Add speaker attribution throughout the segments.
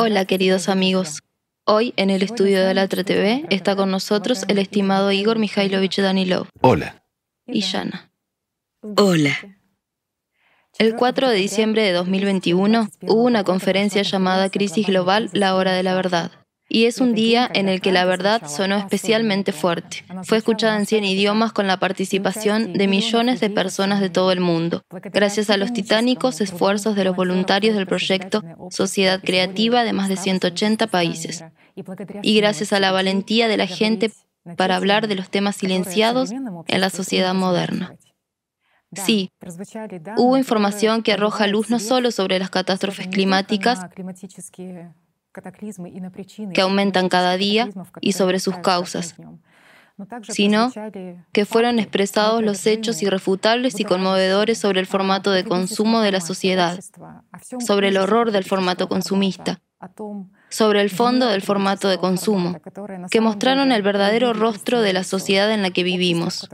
Speaker 1: Hola queridos amigos. Hoy en el estudio de la TV está con nosotros el estimado Igor Mikhailovich Danilov.
Speaker 2: Hola.
Speaker 1: Y Yana.
Speaker 3: Hola.
Speaker 1: El 4 de diciembre de 2021 hubo una conferencia llamada Crisis Global, la hora de la verdad. Y es un día en el que la verdad sonó especialmente fuerte. Fue escuchada en 100 idiomas con la participación de millones de personas de todo el mundo, gracias a los titánicos esfuerzos de los voluntarios del proyecto Sociedad Creativa de más de 180 países. Y gracias a la valentía de la gente para hablar de los temas silenciados en la sociedad moderna. Sí, hubo información que arroja luz no solo sobre las catástrofes climáticas, que aumentan cada día y sobre sus causas, sino que fueron expresados los hechos irrefutables y conmovedores sobre el formato de consumo de la sociedad, sobre el horror del formato consumista, sobre el fondo del formato de consumo, que mostraron el verdadero rostro de la sociedad en la que vivimos.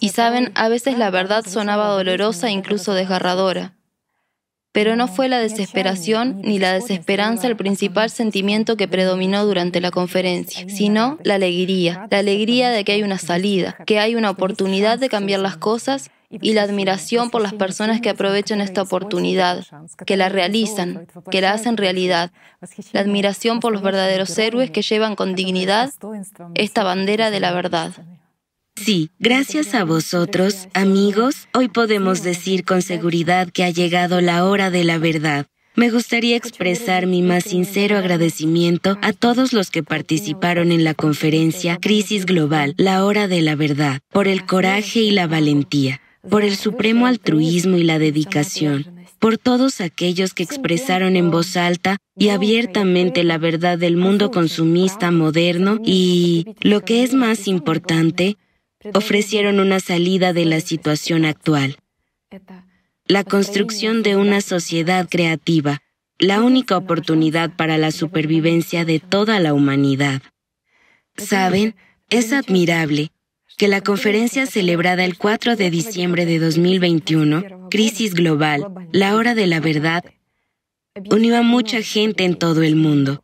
Speaker 1: Y saben, a veces la verdad sonaba dolorosa e incluso desgarradora. Pero no fue la desesperación ni la desesperanza el principal sentimiento que predominó durante la conferencia, sino la alegría, la alegría de que hay una salida, que hay una oportunidad de cambiar las cosas y la admiración por las personas que aprovechan esta oportunidad, que la realizan, que la hacen realidad, la admiración por los verdaderos héroes que llevan con dignidad esta bandera de la verdad.
Speaker 3: Sí, gracias a vosotros, amigos, hoy podemos decir con seguridad que ha llegado la hora de la verdad. Me gustaría expresar mi más sincero agradecimiento a todos los que participaron en la conferencia Crisis Global, la hora de la verdad, por el coraje y la valentía, por el supremo altruismo y la dedicación, por todos aquellos que expresaron en voz alta y abiertamente la verdad del mundo consumista moderno y, lo que es más importante, ofrecieron una salida de la situación actual. La construcción de una sociedad creativa, la única oportunidad para la supervivencia de toda la humanidad. Saben, es admirable que la conferencia celebrada el 4 de diciembre de 2021, Crisis Global, la hora de la verdad, unió a mucha gente en todo el mundo.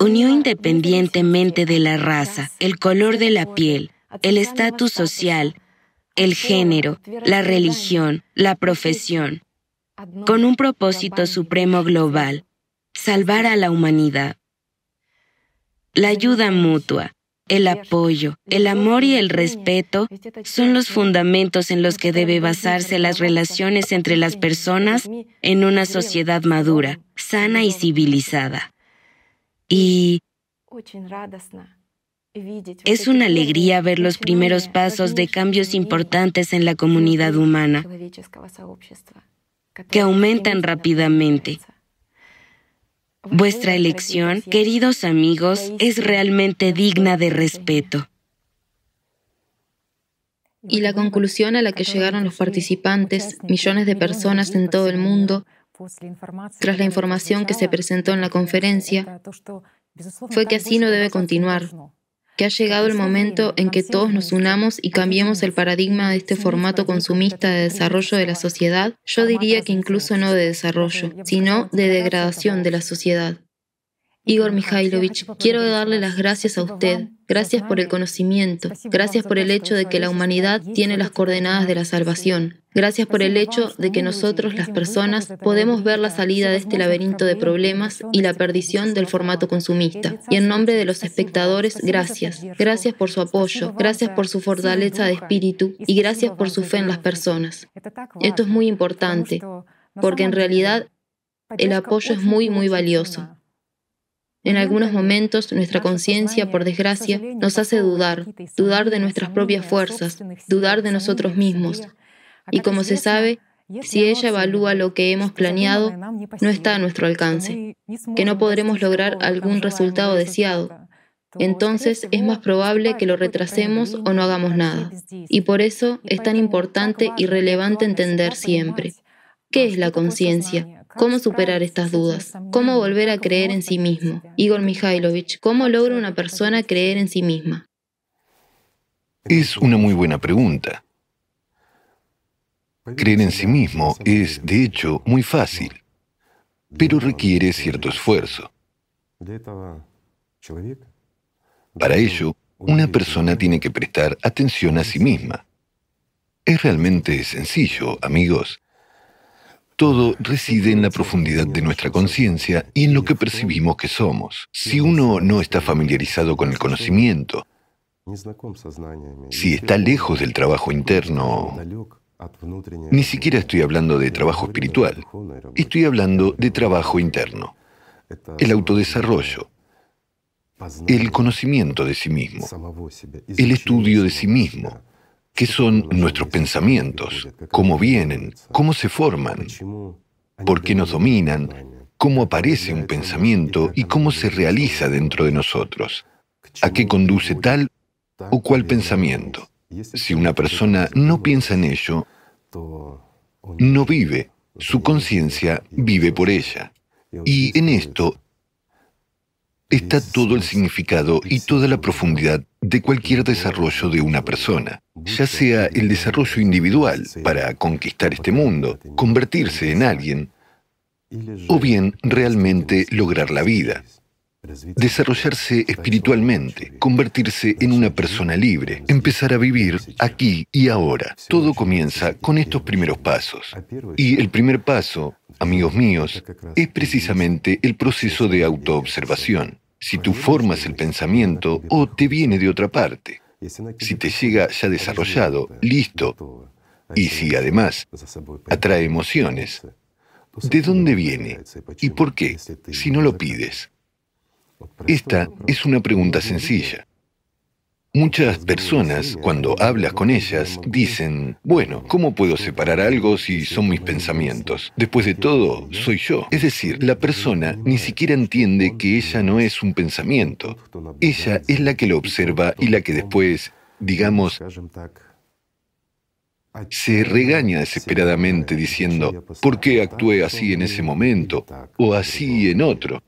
Speaker 3: Unió independientemente de la raza, el color de la piel, el estatus social, el género, la religión, la profesión, con un propósito supremo global, salvar a la humanidad. La ayuda mutua, el apoyo, el amor y el respeto son los fundamentos en los que debe basarse las relaciones entre las personas en una sociedad madura, sana y civilizada. Y es una alegría ver los primeros pasos de cambios importantes en la comunidad humana, que aumentan rápidamente. Vuestra elección, queridos amigos, es realmente digna de respeto.
Speaker 1: Y la conclusión a la que llegaron los participantes, millones de personas en todo el mundo, tras la información que se presentó en la conferencia, fue que así no debe continuar, que ha llegado el momento en que todos nos unamos y cambiemos el paradigma de este formato consumista de desarrollo de la sociedad, yo diría que incluso no de desarrollo, sino de degradación de la sociedad. Igor Mikhailovich, quiero darle las gracias a usted. Gracias por el conocimiento. Gracias por el hecho de que la humanidad tiene las coordenadas de la salvación. Gracias por el hecho de que nosotros, las personas, podemos ver la salida de este laberinto de problemas y la perdición del formato consumista. Y en nombre de los espectadores, gracias. Gracias por su apoyo, gracias por su fortaleza de espíritu y gracias por su fe en las personas. Esto es muy importante, porque en realidad el apoyo es muy, muy valioso. En algunos momentos nuestra conciencia, por desgracia, nos hace dudar, dudar de nuestras propias fuerzas, dudar de nosotros mismos. Y como se sabe, si ella evalúa lo que hemos planeado, no está a nuestro alcance, que no podremos lograr algún resultado deseado. Entonces es más probable que lo retrasemos o no hagamos nada. Y por eso es tan importante y relevante entender siempre. ¿Qué es la conciencia? ¿Cómo superar estas dudas? ¿Cómo volver a creer en sí mismo? Igor Mikhailovich, ¿cómo logra una persona creer en sí misma?
Speaker 2: Es una muy buena pregunta. Creer en sí mismo es, de hecho, muy fácil. pero requiere cierto esfuerzo. Para ello, una persona tiene que prestar atención a sí misma. Es realmente sencillo, amigos. Todo reside en la profundidad de nuestra conciencia y en lo que percibimos que somos. Si uno no está familiarizado con el conocimiento, si está lejos del trabajo interno, ni siquiera estoy hablando de trabajo espiritual, estoy hablando de trabajo interno, el autodesarrollo, el conocimiento de sí mismo, el estudio de sí mismo, qué son nuestros pensamientos, cómo vienen, cómo se forman, por qué nos dominan, cómo aparece un pensamiento y cómo se realiza dentro de nosotros, a qué conduce tal o cual pensamiento. Si una persona no piensa en ello, no vive, su conciencia vive por ella. Y en esto está todo el significado y toda la profundidad de cualquier desarrollo de una persona, ya sea el desarrollo individual para conquistar este mundo, convertirse en alguien, o bien realmente lograr la vida desarrollarse espiritualmente, convertirse en una persona libre, empezar a vivir aquí y ahora. Todo comienza con estos primeros pasos. Y el primer paso, amigos míos, es precisamente el proceso de autoobservación. Si tú formas el pensamiento o te viene de otra parte, si te llega ya desarrollado, listo, y si además atrae emociones, ¿de dónde viene? ¿Y por qué? Si no lo pides. Esta es una pregunta sencilla. Muchas personas, cuando hablas con ellas, dicen, bueno, ¿cómo puedo separar algo si son mis pensamientos? Después de todo, soy yo. Es decir, la persona ni siquiera entiende que ella no es un pensamiento. Ella es la que lo observa y la que después, digamos, se regaña desesperadamente diciendo, ¿por qué actué así en ese momento o así en otro?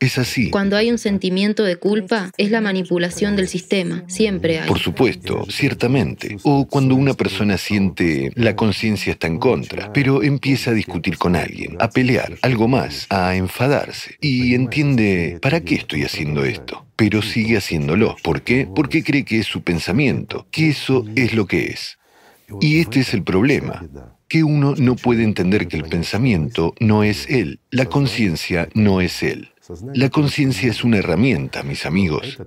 Speaker 2: Es así.
Speaker 1: Cuando hay un sentimiento de culpa, es la manipulación del sistema. Siempre hay.
Speaker 2: Por supuesto, ciertamente. O cuando una persona siente la conciencia está en contra, pero empieza a discutir con alguien, a pelear, algo más, a enfadarse. Y entiende, ¿para qué estoy haciendo esto? Pero sigue haciéndolo. ¿Por qué? Porque cree que es su pensamiento, que eso es lo que es. Y este es el problema que uno no puede entender que el pensamiento no es él, la conciencia no es él. La conciencia es una herramienta, mis amigos,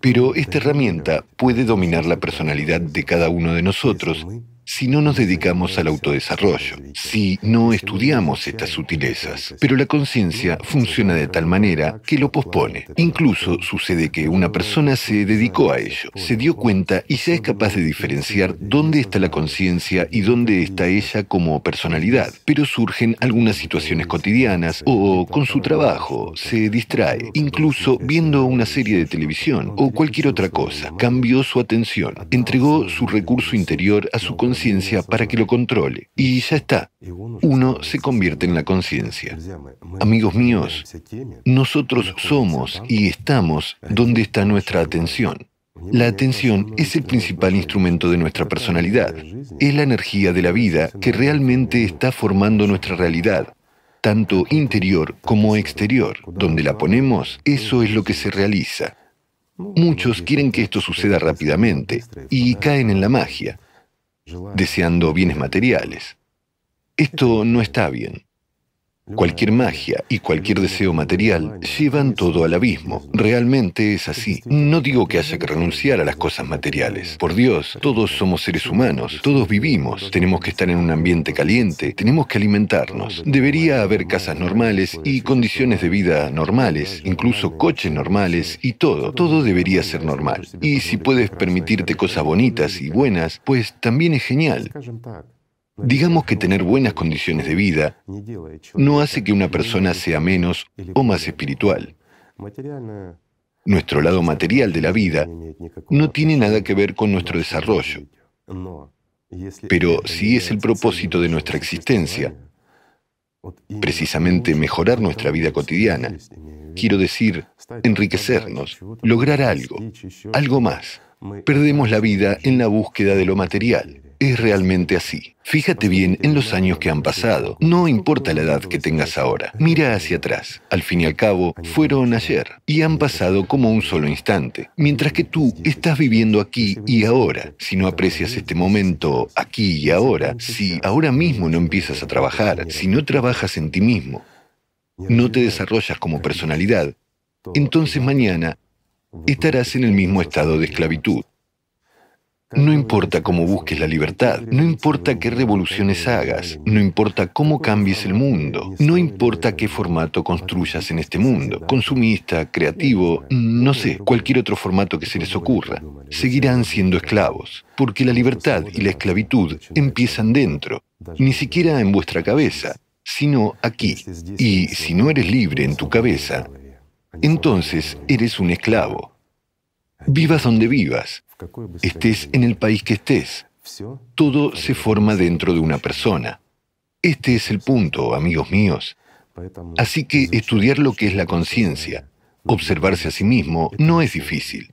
Speaker 2: pero esta herramienta puede dominar la personalidad de cada uno de nosotros si no nos dedicamos al autodesarrollo, si no estudiamos estas sutilezas. Pero la conciencia funciona de tal manera que lo pospone. Incluso sucede que una persona se dedicó a ello, se dio cuenta y ya es capaz de diferenciar dónde está la conciencia y dónde está ella como personalidad. Pero surgen algunas situaciones cotidianas o con su trabajo, se distrae, incluso viendo una serie de televisión o cualquier otra cosa. Cambió su atención, entregó su recurso interior a su conciencia para que lo controle. Y ya está. Uno se convierte en la conciencia. Amigos míos, nosotros somos y estamos donde está nuestra atención. La atención es el principal instrumento de nuestra personalidad. Es la energía de la vida que realmente está formando nuestra realidad, tanto interior como exterior. Donde la ponemos, eso es lo que se realiza. Muchos quieren que esto suceda rápidamente y caen en la magia deseando bienes materiales. Esto no está bien. Cualquier magia y cualquier deseo material llevan todo al abismo. Realmente es así. No digo que haya que renunciar a las cosas materiales. Por Dios, todos somos seres humanos, todos vivimos, tenemos que estar en un ambiente caliente, tenemos que alimentarnos. Debería haber casas normales y condiciones de vida normales, incluso coches normales y todo. Todo debería ser normal. Y si puedes permitirte cosas bonitas y buenas, pues también es genial. Digamos que tener buenas condiciones de vida no hace que una persona sea menos o más espiritual. Nuestro lado material de la vida no tiene nada que ver con nuestro desarrollo. Pero si es el propósito de nuestra existencia, precisamente mejorar nuestra vida cotidiana, quiero decir, enriquecernos, lograr algo, algo más, perdemos la vida en la búsqueda de lo material. Es realmente así. Fíjate bien en los años que han pasado. No importa la edad que tengas ahora. Mira hacia atrás. Al fin y al cabo, fueron ayer y han pasado como un solo instante. Mientras que tú estás viviendo aquí y ahora. Si no aprecias este momento aquí y ahora, si ahora mismo no empiezas a trabajar, si no trabajas en ti mismo, no te desarrollas como personalidad, entonces mañana estarás en el mismo estado de esclavitud. No importa cómo busques la libertad, no importa qué revoluciones hagas, no importa cómo cambies el mundo, no importa qué formato construyas en este mundo, consumista, creativo, no sé, cualquier otro formato que se les ocurra, seguirán siendo esclavos, porque la libertad y la esclavitud empiezan dentro, ni siquiera en vuestra cabeza, sino aquí. Y si no eres libre en tu cabeza, entonces eres un esclavo. Vivas donde vivas, estés en el país que estés, todo se forma dentro de una persona. Este es el punto, amigos míos. Así que estudiar lo que es la conciencia, observarse a sí mismo, no es difícil.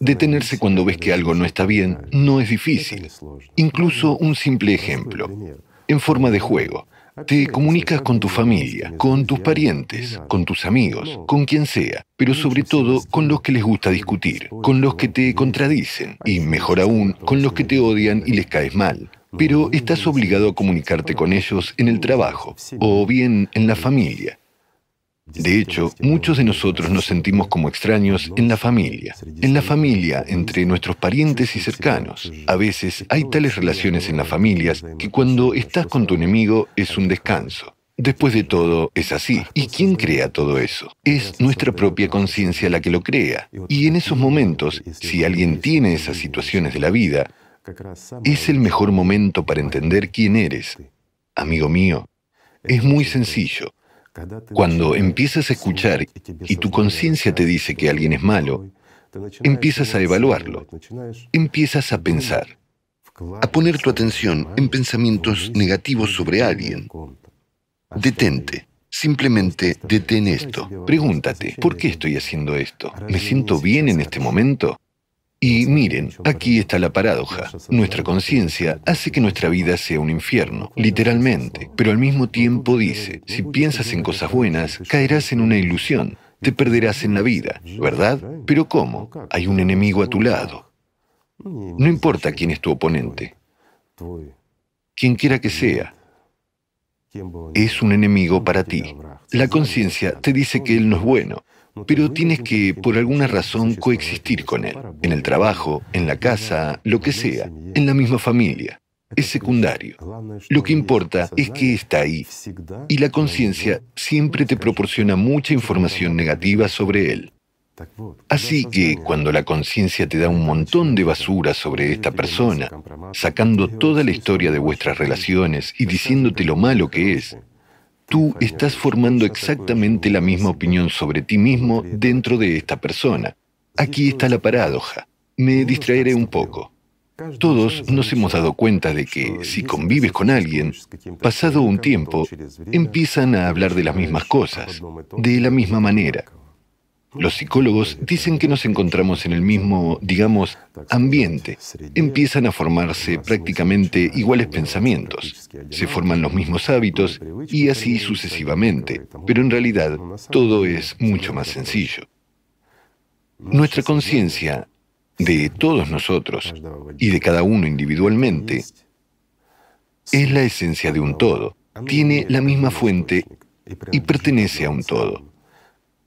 Speaker 2: Detenerse cuando ves que algo no está bien no es difícil. Incluso un simple ejemplo, en forma de juego. Te comunicas con tu familia, con tus parientes, con tus amigos, con quien sea, pero sobre todo con los que les gusta discutir, con los que te contradicen y, mejor aún, con los que te odian y les caes mal. Pero estás obligado a comunicarte con ellos en el trabajo o bien en la familia. De hecho, muchos de nosotros nos sentimos como extraños en la familia, en la familia entre nuestros parientes y cercanos. A veces hay tales relaciones en las familias que cuando estás con tu enemigo es un descanso. Después de todo, es así. ¿Y quién crea todo eso? Es nuestra propia conciencia la que lo crea. Y en esos momentos, si alguien tiene esas situaciones de la vida, es el mejor momento para entender quién eres. Amigo mío, es muy sencillo. Cuando empiezas a escuchar y tu conciencia te dice que alguien es malo, empiezas a evaluarlo, empiezas a pensar, a poner tu atención en pensamientos negativos sobre alguien. Detente. Simplemente detén esto. Pregúntate, ¿por qué estoy haciendo esto? ¿Me siento bien en este momento? Y miren, aquí está la paradoja. Nuestra conciencia hace que nuestra vida sea un infierno, literalmente, pero al mismo tiempo dice, si piensas en cosas buenas, caerás en una ilusión, te perderás en la vida, ¿verdad? Pero ¿cómo? Hay un enemigo a tu lado. No importa quién es tu oponente, quien quiera que sea, es un enemigo para ti. La conciencia te dice que él no es bueno, pero tienes que, por alguna razón, coexistir con él, en el trabajo, en la casa, lo que sea, en la misma familia. Es secundario. Lo que importa es que está ahí. Y la conciencia siempre te proporciona mucha información negativa sobre él. Así que cuando la conciencia te da un montón de basura sobre esta persona, sacando toda la historia de vuestras relaciones y diciéndote lo malo que es, tú estás formando exactamente la misma opinión sobre ti mismo dentro de esta persona. Aquí está la paradoja. Me distraeré un poco. Todos nos hemos dado cuenta de que si convives con alguien, pasado un tiempo, empiezan a hablar de las mismas cosas, de la misma manera. Los psicólogos dicen que nos encontramos en el mismo, digamos, ambiente. Empiezan a formarse prácticamente iguales pensamientos, se forman los mismos hábitos y así sucesivamente. Pero en realidad todo es mucho más sencillo. Nuestra conciencia, de todos nosotros y de cada uno individualmente, es la esencia de un todo, tiene la misma fuente y pertenece a un todo.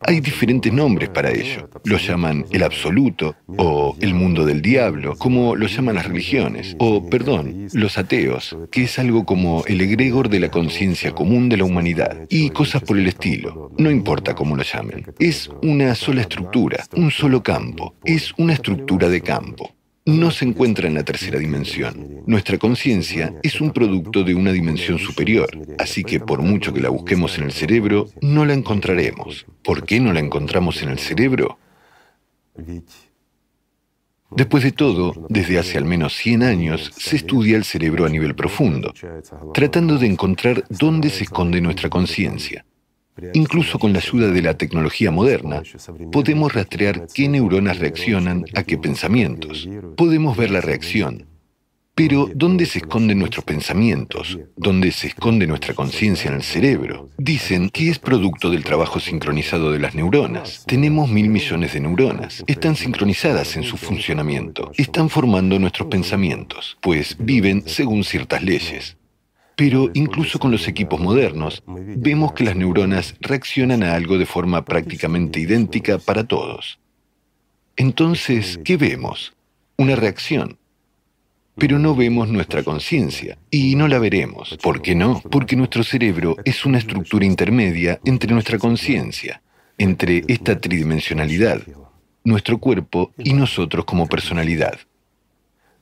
Speaker 2: Hay diferentes nombres para ello. Lo llaman el absoluto o el mundo del diablo, como lo llaman las religiones, o, perdón, los ateos, que es algo como el egregor de la conciencia común de la humanidad, y cosas por el estilo. No importa cómo lo llamen. Es una sola estructura, un solo campo. Es una estructura de campo no se encuentra en la tercera dimensión. Nuestra conciencia es un producto de una dimensión superior, así que por mucho que la busquemos en el cerebro, no la encontraremos. ¿Por qué no la encontramos en el cerebro? Después de todo, desde hace al menos 100 años se estudia el cerebro a nivel profundo, tratando de encontrar dónde se esconde nuestra conciencia. Incluso con la ayuda de la tecnología moderna, podemos rastrear qué neuronas reaccionan a qué pensamientos. Podemos ver la reacción. Pero ¿dónde se esconden nuestros pensamientos? ¿Dónde se esconde nuestra conciencia en el cerebro? Dicen que es producto del trabajo sincronizado de las neuronas. Tenemos mil millones de neuronas. Están sincronizadas en su funcionamiento. Están formando nuestros pensamientos, pues viven según ciertas leyes. Pero incluso con los equipos modernos, vemos que las neuronas reaccionan a algo de forma prácticamente idéntica para todos. Entonces, ¿qué vemos? Una reacción pero no vemos nuestra conciencia y no la veremos. ¿Por qué no? Porque nuestro cerebro es una estructura intermedia entre nuestra conciencia, entre esta tridimensionalidad, nuestro cuerpo y nosotros como personalidad.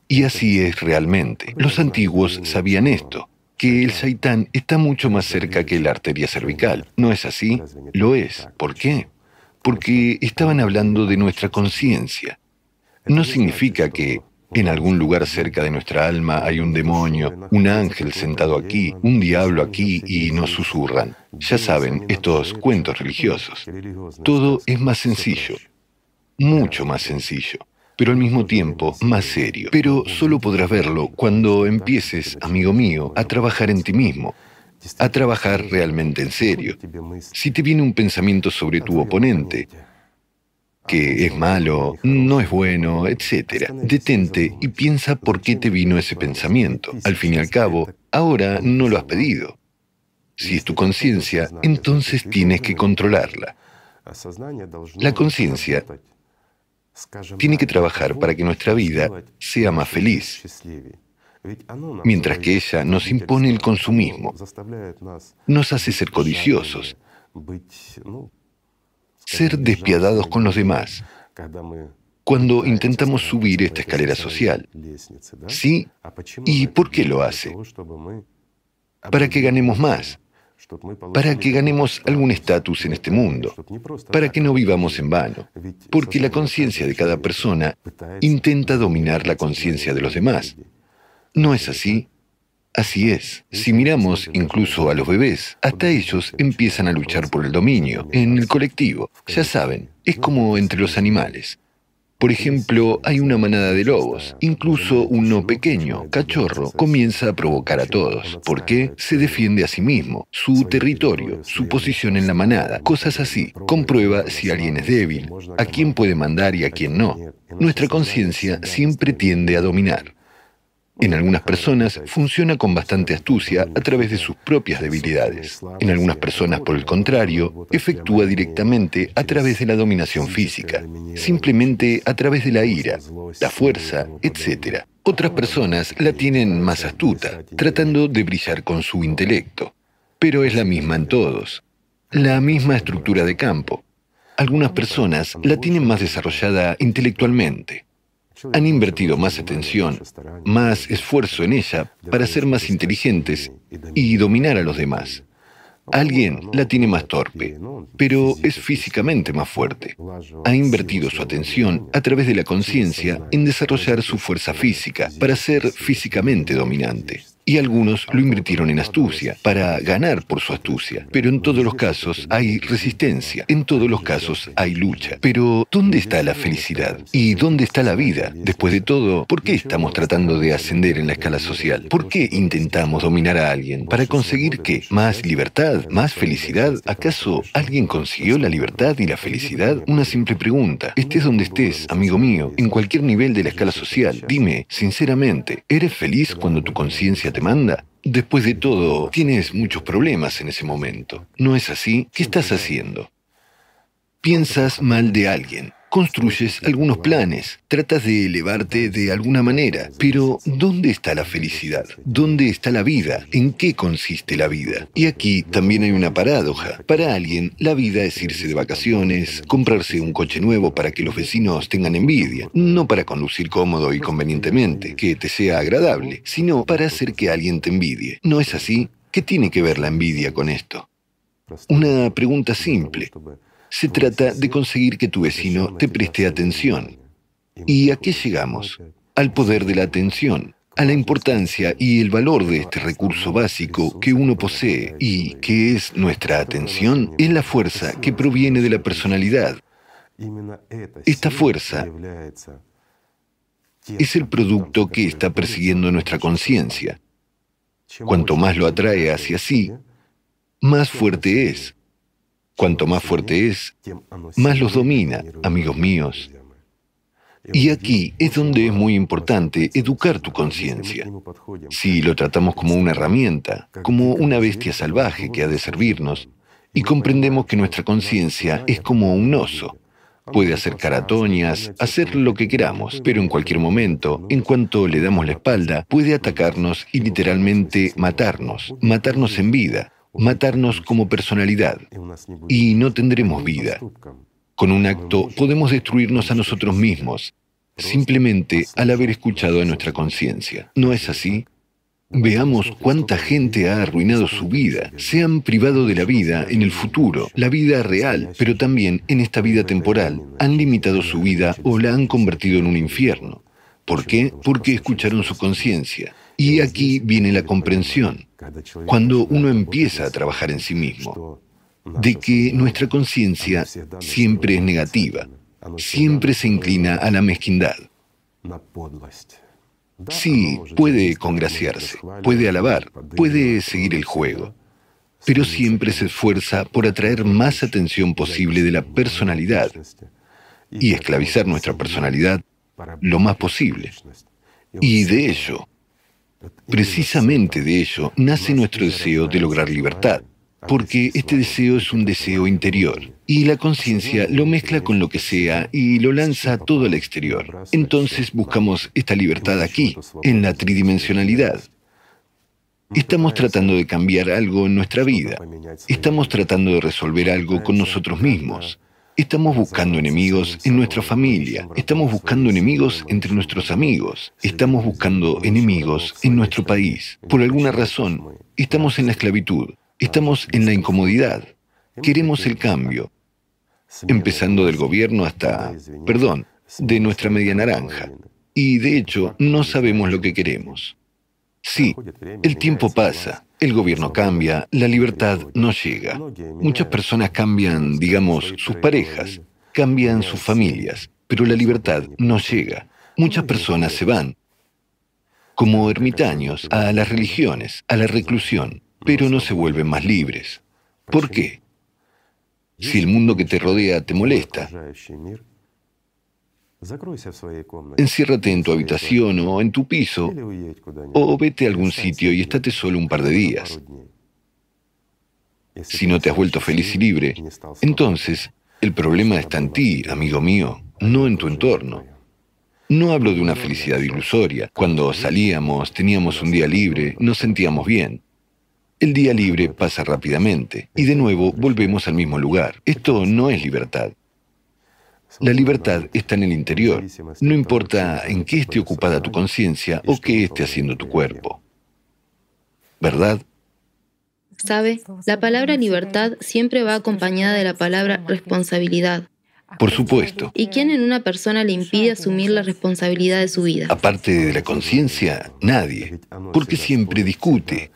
Speaker 2: Y así es realmente. Los antiguos sabían esto, que el saitán está mucho más cerca que la arteria cervical. ¿No es así? Lo es. ¿Por qué? Porque estaban hablando de nuestra conciencia. No significa que en algún lugar cerca de nuestra alma hay un demonio, un ángel sentado aquí, un diablo aquí y nos susurran. Ya saben, estos cuentos religiosos. Todo es más sencillo, mucho más sencillo, pero al mismo tiempo más serio. Pero solo podrás verlo cuando empieces, amigo mío, a trabajar en ti mismo, a trabajar realmente en serio. Si te viene un pensamiento sobre tu oponente, que es malo, no es bueno, etc. Detente y piensa por qué te vino ese pensamiento. Al fin y al cabo, ahora no lo has pedido. Si es tu conciencia, entonces tienes que controlarla. La conciencia tiene que trabajar para que nuestra vida sea más feliz, mientras que ella nos impone el consumismo, nos hace ser codiciosos, ser despiadados con los demás cuando intentamos subir esta escalera social. ¿Sí? ¿Y por qué lo hace? Para que ganemos más, para que ganemos algún estatus en este mundo, para que no vivamos en vano, porque la conciencia de cada persona intenta dominar la conciencia de los demás. ¿No es así? Así es, si miramos incluso a los bebés, hasta ellos empiezan a luchar por el dominio, en el colectivo. Ya saben, es como entre los animales. Por ejemplo, hay una manada de lobos. Incluso uno pequeño, cachorro, comienza a provocar a todos. ¿Por qué? Se defiende a sí mismo, su territorio, su posición en la manada, cosas así. Comprueba si alguien es débil, a quién puede mandar y a quién no. Nuestra conciencia siempre tiende a dominar. En algunas personas funciona con bastante astucia a través de sus propias debilidades. En algunas personas, por el contrario, efectúa directamente a través de la dominación física, simplemente a través de la ira, la fuerza, etc. Otras personas la tienen más astuta, tratando de brillar con su intelecto. Pero es la misma en todos. La misma estructura de campo. Algunas personas la tienen más desarrollada intelectualmente han invertido más atención, más esfuerzo en ella para ser más inteligentes y dominar a los demás. Alguien la tiene más torpe, pero es físicamente más fuerte. Ha invertido su atención a través de la conciencia en desarrollar su fuerza física para ser físicamente dominante y algunos lo invirtieron en astucia, para ganar por su astucia. Pero en todos los casos hay resistencia, en todos los casos hay lucha. Pero ¿dónde está la felicidad? ¿Y dónde está la vida? Después de todo, ¿por qué estamos tratando de ascender en la escala social? ¿Por qué intentamos dominar a alguien? ¿Para conseguir qué? ¿Más libertad? ¿Más felicidad? ¿Acaso alguien consiguió la libertad y la felicidad? Una simple pregunta. Estés donde estés, amigo mío, en cualquier nivel de la escala social, dime, sinceramente, ¿eres feliz cuando tu conciencia te manda? Después de todo, tienes muchos problemas en ese momento. ¿No es así? ¿Qué estás haciendo? Piensas mal de alguien construyes algunos planes, tratas de elevarte de alguna manera, pero ¿dónde está la felicidad? ¿Dónde está la vida? ¿En qué consiste la vida? Y aquí también hay una paradoja. Para alguien, la vida es irse de vacaciones, comprarse un coche nuevo para que los vecinos tengan envidia, no para conducir cómodo y convenientemente, que te sea agradable, sino para hacer que alguien te envidie. ¿No es así? ¿Qué tiene que ver la envidia con esto? Una pregunta simple. Se trata de conseguir que tu vecino te preste atención. ¿Y a qué llegamos? Al poder de la atención, a la importancia y el valor de este recurso básico que uno posee y que es nuestra atención, es la fuerza que proviene de la personalidad. Esta fuerza es el producto que está persiguiendo nuestra conciencia. Cuanto más lo atrae hacia sí, más fuerte es. Cuanto más fuerte es, más los domina, amigos míos. Y aquí es donde es muy importante educar tu conciencia. Si lo tratamos como una herramienta, como una bestia salvaje que ha de servirnos, y comprendemos que nuestra conciencia es como un oso, puede hacer caratoñas, hacer lo que queramos, pero en cualquier momento, en cuanto le damos la espalda, puede atacarnos y literalmente matarnos, matarnos en vida, matarnos como personalidad. Y no tendremos vida. Con un acto podemos destruirnos a nosotros mismos, simplemente al haber escuchado a nuestra conciencia. ¿No es así? Veamos cuánta gente ha arruinado su vida, se han privado de la vida en el futuro, la vida real, pero también en esta vida temporal. Han limitado su vida o la han convertido en un infierno. ¿Por qué? Porque escucharon su conciencia. Y aquí viene la comprensión. Cuando uno empieza a trabajar en sí mismo, de que nuestra conciencia siempre es negativa, siempre se inclina a la mezquindad. Sí, puede congraciarse, puede alabar, puede seguir el juego, pero siempre se esfuerza por atraer más atención posible de la personalidad y esclavizar nuestra personalidad lo más posible. Y de ello, precisamente de ello, nace nuestro deseo de lograr libertad porque este deseo es un deseo interior y la conciencia lo mezcla con lo que sea y lo lanza todo al exterior. Entonces buscamos esta libertad aquí, en la tridimensionalidad. Estamos tratando de cambiar algo en nuestra vida. Estamos tratando de resolver algo con nosotros mismos. Estamos buscando enemigos en nuestra familia. Estamos buscando enemigos entre nuestros amigos. Estamos buscando enemigos en nuestro país. Por alguna razón, estamos en la esclavitud. Estamos en la incomodidad. Queremos el cambio, empezando del gobierno hasta, perdón, de nuestra media naranja. Y de hecho, no sabemos lo que queremos. Sí, el tiempo pasa, el gobierno cambia, la libertad no llega. Muchas personas cambian, digamos, sus parejas, cambian sus familias, pero la libertad no llega. Muchas personas se van, como ermitaños, a las religiones, a la reclusión pero no se vuelven más libres. ¿Por qué? Si el mundo que te rodea te molesta, enciérrate en tu habitación o en tu piso o vete a algún sitio y estate solo un par de días. Si no te has vuelto feliz y libre, entonces el problema está en ti, amigo mío, no en tu entorno. No hablo de una felicidad ilusoria. Cuando salíamos, teníamos un día libre, nos sentíamos bien. El día libre pasa rápidamente y de nuevo volvemos al mismo lugar. Esto no es libertad. La libertad está en el interior. No importa en qué esté ocupada tu conciencia o qué esté haciendo tu cuerpo. ¿Verdad?
Speaker 1: ¿Sabe? La palabra libertad siempre va acompañada de la palabra responsabilidad.
Speaker 2: Por supuesto.
Speaker 1: ¿Y quién en una persona le impide asumir la responsabilidad de su vida?
Speaker 2: Aparte de la conciencia, nadie. Porque siempre discute,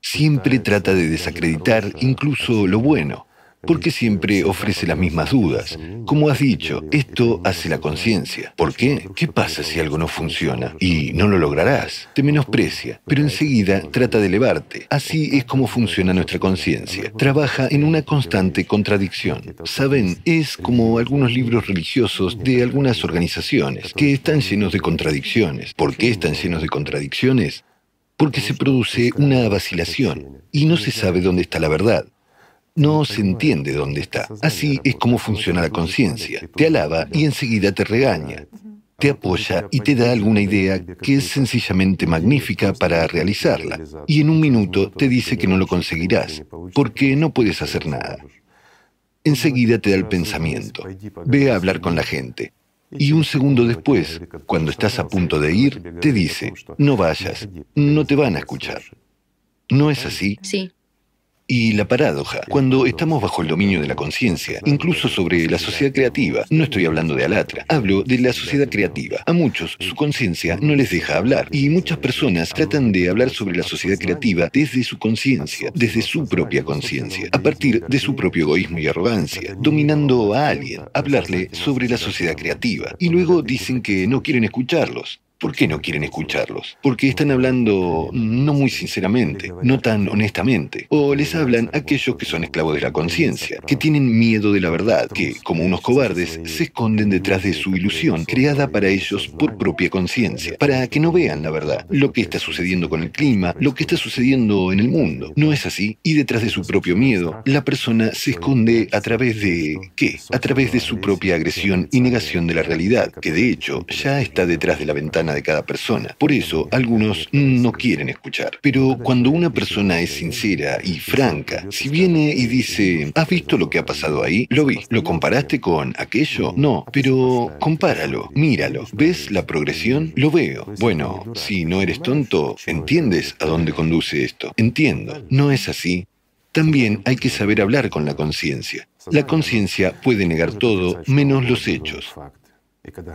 Speaker 2: siempre trata de desacreditar incluso lo bueno, porque siempre ofrece las mismas dudas. Como has dicho, esto hace la conciencia. ¿Por qué? ¿Qué pasa si algo no funciona? Y no lo lograrás. Te menosprecia, pero enseguida trata de elevarte. Así es como funciona nuestra conciencia. Trabaja en una constante contradicción. Saben, es como algunos libros religiosos de algunas organizaciones, que están llenos de contradicciones. ¿Por qué están llenos de contradicciones? porque se produce una vacilación y no se sabe dónde está la verdad. No se entiende dónde está. Así es como funciona la conciencia. Te alaba y enseguida te regaña. Te apoya y te da alguna idea que es sencillamente magnífica para realizarla. Y en un minuto te dice que no lo conseguirás, porque no puedes hacer nada. Enseguida te da el pensamiento. Ve a hablar con la gente. Y un segundo después, cuando estás a punto de ir, te dice, no vayas, no te van a escuchar. ¿No es así?
Speaker 1: Sí.
Speaker 2: Y la paradoja, cuando estamos bajo el dominio de la conciencia, incluso sobre la sociedad creativa, no estoy hablando de Alatra, hablo de la sociedad creativa. A muchos su conciencia no les deja hablar y muchas personas tratan de hablar sobre la sociedad creativa desde su conciencia, desde su propia conciencia, a partir de su propio egoísmo y arrogancia, dominando a alguien, hablarle sobre la sociedad creativa. Y luego dicen que no quieren escucharlos. ¿Por qué no quieren escucharlos? Porque están hablando no muy sinceramente, no tan honestamente. O les hablan aquellos que son esclavos de la conciencia, que tienen miedo de la verdad, que, como unos cobardes, se esconden detrás de su ilusión creada para ellos por propia conciencia, para que no vean la verdad, lo que está sucediendo con el clima, lo que está sucediendo en el mundo. No es así, y detrás de su propio miedo, la persona se esconde a través de... ¿qué? A través de su propia agresión y negación de la realidad, que de hecho ya está detrás de la ventana de cada persona. Por eso, algunos no quieren escuchar. Pero cuando una persona es sincera y franca, si viene y dice, ¿has visto lo que ha pasado ahí? Lo vi. ¿Lo comparaste con aquello? No, pero compáralo, míralo. ¿Ves la progresión? Lo veo. Bueno, si no eres tonto, ¿entiendes a dónde conduce esto? Entiendo. ¿No es así? También hay que saber hablar con la conciencia. La conciencia puede negar todo menos los hechos.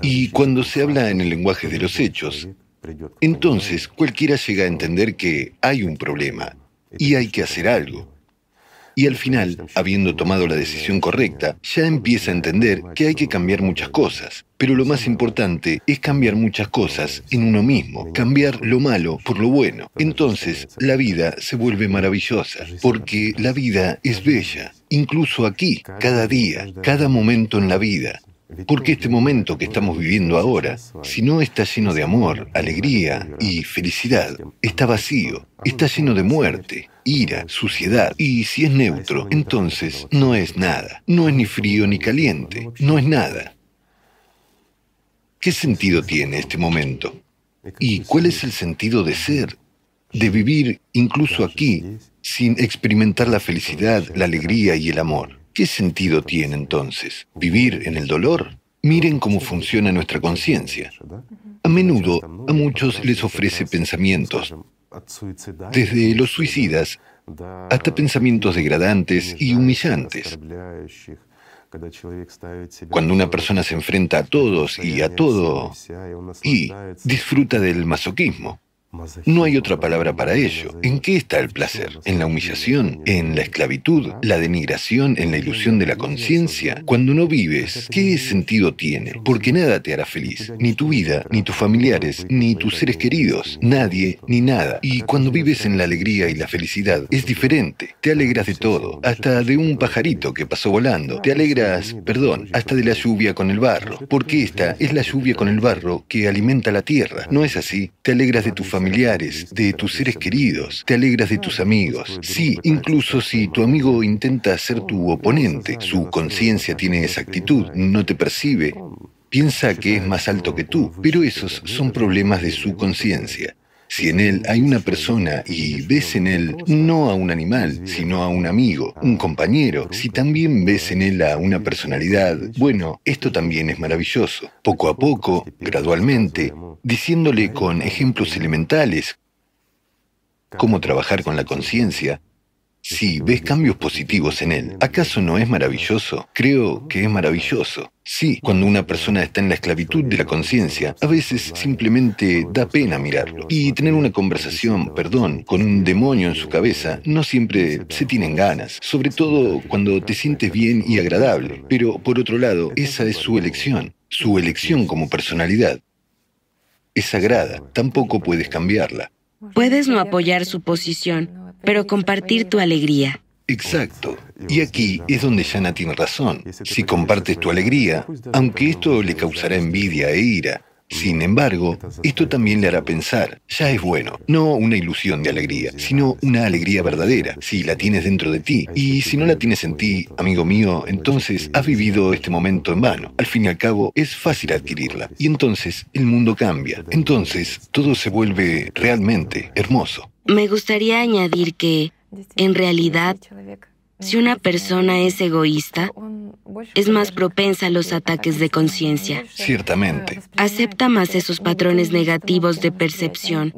Speaker 2: Y cuando se habla en el lenguaje de los hechos, entonces cualquiera llega a entender que hay un problema y hay que hacer algo. Y al final, habiendo tomado la decisión correcta, ya empieza a entender que hay que cambiar muchas cosas. Pero lo más importante es cambiar muchas cosas en uno mismo, cambiar lo malo por lo bueno. Entonces la vida se vuelve maravillosa, porque la vida es bella, incluso aquí, cada día, cada momento en la vida. Porque este momento que estamos viviendo ahora, si no está lleno de amor, alegría y felicidad, está vacío, está lleno de muerte, ira, suciedad. Y si es neutro, entonces no es nada. No es ni frío ni caliente, no es nada. ¿Qué sentido tiene este momento? ¿Y cuál es el sentido de ser? De vivir incluso aquí, sin experimentar la felicidad, la alegría y el amor. ¿Qué sentido tiene entonces? ¿Vivir en el dolor? Miren cómo funciona nuestra conciencia. A menudo a muchos les ofrece pensamientos, desde los suicidas hasta pensamientos degradantes y humillantes. Cuando una persona se enfrenta a todos y a todo y disfruta del masoquismo, no hay otra palabra para ello. ¿En qué está el placer? ¿En la humillación? ¿En la esclavitud? ¿La denigración? ¿En la ilusión de la conciencia? Cuando no vives, ¿qué sentido tiene? Porque nada te hará feliz. Ni tu vida, ni tus familiares, ni tus seres queridos. Nadie, ni nada. Y cuando vives en la alegría y la felicidad, es diferente. Te alegras de todo. Hasta de un pajarito que pasó volando. Te alegras, perdón, hasta de la lluvia con el barro. Porque esta es la lluvia con el barro que alimenta la tierra. ¿No es así? Te alegras de tu familia familiares, de tus seres queridos, te alegras de tus amigos. Sí, incluso si tu amigo intenta ser tu oponente, su conciencia tiene esa actitud, no te percibe, piensa que es más alto que tú, pero esos son problemas de su conciencia. Si en él hay una persona y ves en él no a un animal, sino a un amigo, un compañero, si también ves en él a una personalidad, bueno, esto también es maravilloso. Poco a poco, gradualmente, diciéndole con ejemplos elementales cómo trabajar con la conciencia, si ves cambios positivos en él, ¿acaso no es maravilloso? Creo que es maravilloso. Sí, cuando una persona está en la esclavitud de la conciencia, a veces simplemente da pena mirarlo. Y tener una conversación, perdón, con un demonio en su cabeza, no siempre se tienen ganas, sobre todo cuando te sientes bien y agradable. Pero por otro lado, esa es su elección, su elección como personalidad es sagrada, tampoco puedes cambiarla.
Speaker 3: Puedes no apoyar su posición, pero compartir tu alegría.
Speaker 2: Exacto. Y aquí es donde Yana tiene razón. Si compartes tu alegría, aunque esto le causará envidia e ira, sin embargo, esto también le hará pensar, ya es bueno, no una ilusión de alegría, sino una alegría verdadera, si la tienes dentro de ti. Y si no la tienes en ti, amigo mío, entonces has vivido este momento en vano. Al fin y al cabo, es fácil adquirirla. Y entonces el mundo cambia. Entonces todo se vuelve realmente hermoso.
Speaker 3: Me gustaría añadir que, en realidad, si una persona es egoísta, es más propensa a los ataques de conciencia.
Speaker 2: Ciertamente.
Speaker 3: Acepta más esos patrones negativos de percepción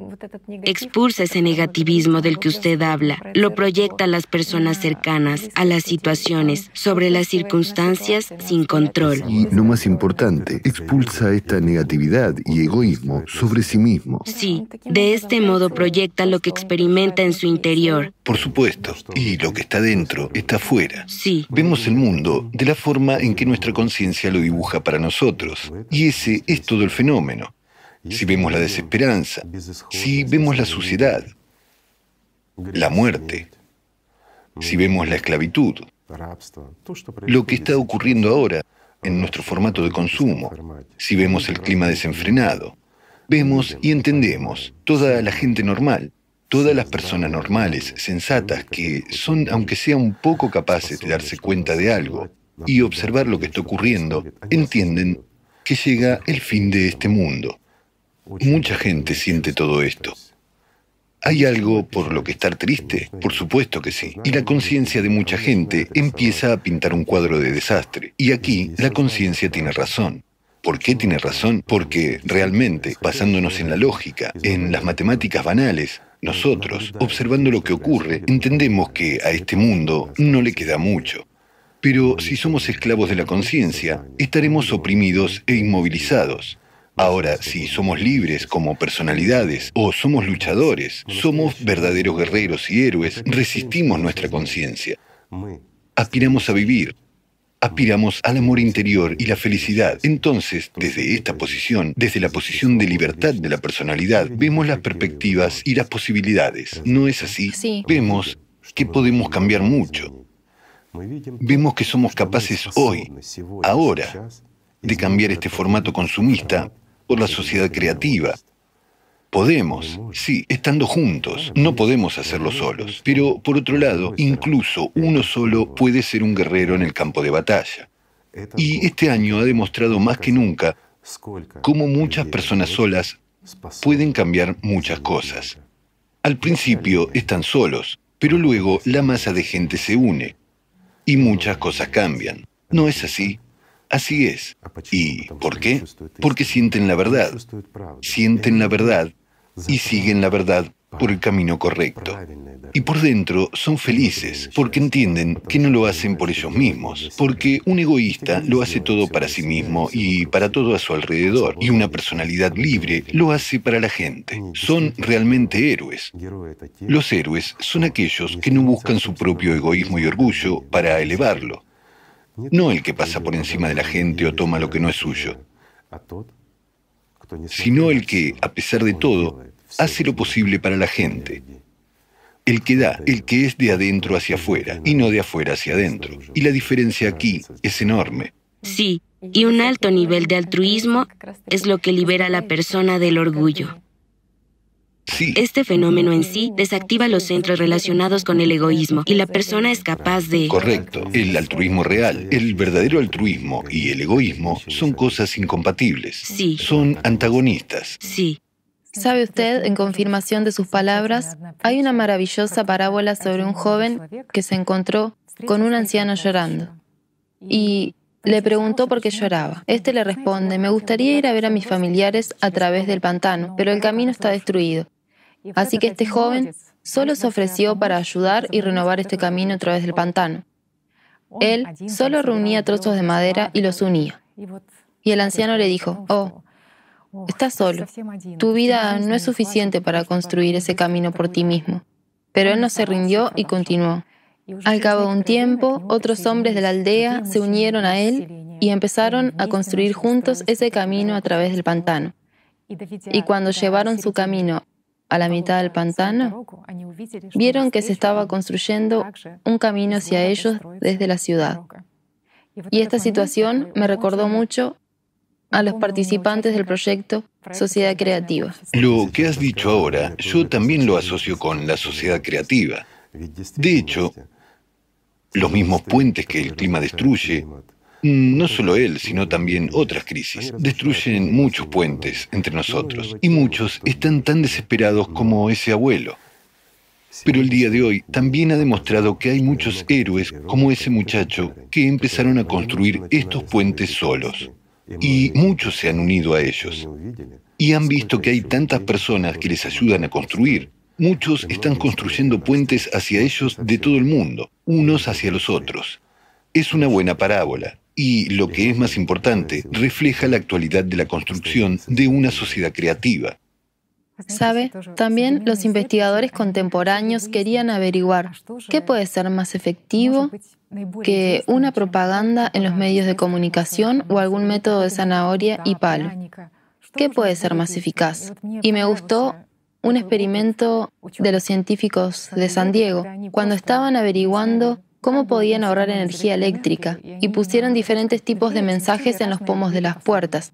Speaker 3: expulsa ese negativismo del que usted habla, lo proyecta a las personas cercanas, a las situaciones, sobre las circunstancias sin control.
Speaker 2: Y lo más importante, expulsa esta negatividad y egoísmo sobre sí mismo.
Speaker 3: Sí, de este modo proyecta lo que experimenta en su interior.
Speaker 2: Por supuesto, y lo que está dentro está fuera.
Speaker 3: Sí.
Speaker 2: Vemos el mundo de la forma en que nuestra conciencia lo dibuja para nosotros, y ese es todo el fenómeno si vemos la desesperanza, si vemos la suciedad, la muerte, si vemos la esclavitud, lo que está ocurriendo ahora en nuestro formato de consumo, si vemos el clima desenfrenado, vemos y entendemos toda la gente normal, todas las personas normales, sensatas, que son, aunque sea un poco capaces de darse cuenta de algo y observar lo que está ocurriendo, entienden que llega el fin de este mundo. Mucha gente siente todo esto. ¿Hay algo por lo que estar triste? Por supuesto que sí. Y la conciencia de mucha gente empieza a pintar un cuadro de desastre. Y aquí la conciencia tiene razón. ¿Por qué tiene razón? Porque realmente, basándonos en la lógica, en las matemáticas banales, nosotros, observando lo que ocurre, entendemos que a este mundo no le queda mucho. Pero si somos esclavos de la conciencia, estaremos oprimidos e inmovilizados. Ahora, si somos libres como personalidades o somos luchadores, somos verdaderos guerreros y héroes, resistimos nuestra conciencia. Aspiramos a vivir, aspiramos al amor interior y la felicidad. Entonces, desde esta posición, desde la posición de libertad de la personalidad, vemos las perspectivas y las posibilidades. ¿No es así?
Speaker 1: Sí.
Speaker 2: Vemos que podemos cambiar mucho. Vemos que somos capaces hoy, ahora, de cambiar este formato consumista por la sociedad creativa. Podemos, sí, estando juntos, no podemos hacerlo solos. Pero, por otro lado, incluso uno solo puede ser un guerrero en el campo de batalla. Y este año ha demostrado más que nunca cómo muchas personas solas pueden cambiar muchas cosas. Al principio están solos, pero luego la masa de gente se une y muchas cosas cambian. ¿No es así? Así es. ¿Y por qué? Porque sienten la verdad. Sienten la verdad y siguen la verdad por el camino correcto. Y por dentro son felices porque entienden que no lo hacen por ellos mismos, porque un egoísta lo hace todo para sí mismo y para todo a su alrededor, y una personalidad libre lo hace para la gente. Son realmente héroes. Los héroes son aquellos que no buscan su propio egoísmo y orgullo para elevarlo, no el que pasa por encima de la gente o toma lo que no es suyo, sino el que, a pesar de todo, hace lo posible para la gente. El que da, el que es de adentro hacia afuera y no de afuera hacia adentro. Y la diferencia aquí es enorme.
Speaker 3: Sí, y un alto nivel de altruismo es lo que libera a la persona del orgullo.
Speaker 2: Sí.
Speaker 3: Este fenómeno en sí desactiva los centros relacionados con el egoísmo y la persona es capaz de...
Speaker 2: Correcto. El altruismo real, el verdadero altruismo y el egoísmo son cosas incompatibles.
Speaker 3: Sí.
Speaker 2: Son antagonistas.
Speaker 3: Sí.
Speaker 1: ¿Sabe usted, en confirmación de sus palabras, hay una maravillosa parábola sobre un joven que se encontró con un anciano llorando y le preguntó por qué lloraba. Este le responde, me gustaría ir a ver a mis familiares a través del pantano, pero el camino está destruido. Así que este joven solo se ofreció para ayudar y renovar este camino a través del pantano. Él solo reunía trozos de madera y los unía. Y el anciano le dijo, oh, estás solo. Tu vida no es suficiente para construir ese camino por ti mismo. Pero él no se rindió y continuó. Al cabo de un tiempo, otros hombres de la aldea se unieron a él y empezaron a construir juntos ese camino a través del pantano. Y cuando llevaron su camino a la mitad del pantano, vieron que se estaba construyendo un camino hacia ellos desde la ciudad. Y esta situación me recordó mucho a los participantes del proyecto Sociedad Creativa.
Speaker 2: Lo que has dicho ahora, yo también lo asocio con la sociedad creativa. De hecho, los mismos puentes que el clima destruye, no solo él, sino también otras crisis, destruyen muchos puentes entre nosotros y muchos están tan desesperados como ese abuelo. Pero el día de hoy también ha demostrado que hay muchos héroes como ese muchacho que empezaron a construir estos puentes solos. Y muchos se han unido a ellos. y han visto que hay tantas personas que les ayudan a construir. Muchos están construyendo puentes hacia ellos de todo el mundo, unos hacia los otros. Es una buena parábola y, lo que es más importante, refleja la actualidad de la construcción de una sociedad creativa.
Speaker 1: Sabe, también los investigadores contemporáneos querían averiguar qué puede ser más efectivo que una propaganda en los medios de comunicación o algún método de zanahoria y palo. ¿Qué puede ser más eficaz? Y me gustó un experimento de los científicos de San Diego, cuando estaban averiguando cómo podían ahorrar energía eléctrica y pusieron diferentes tipos de mensajes en los pomos de las puertas.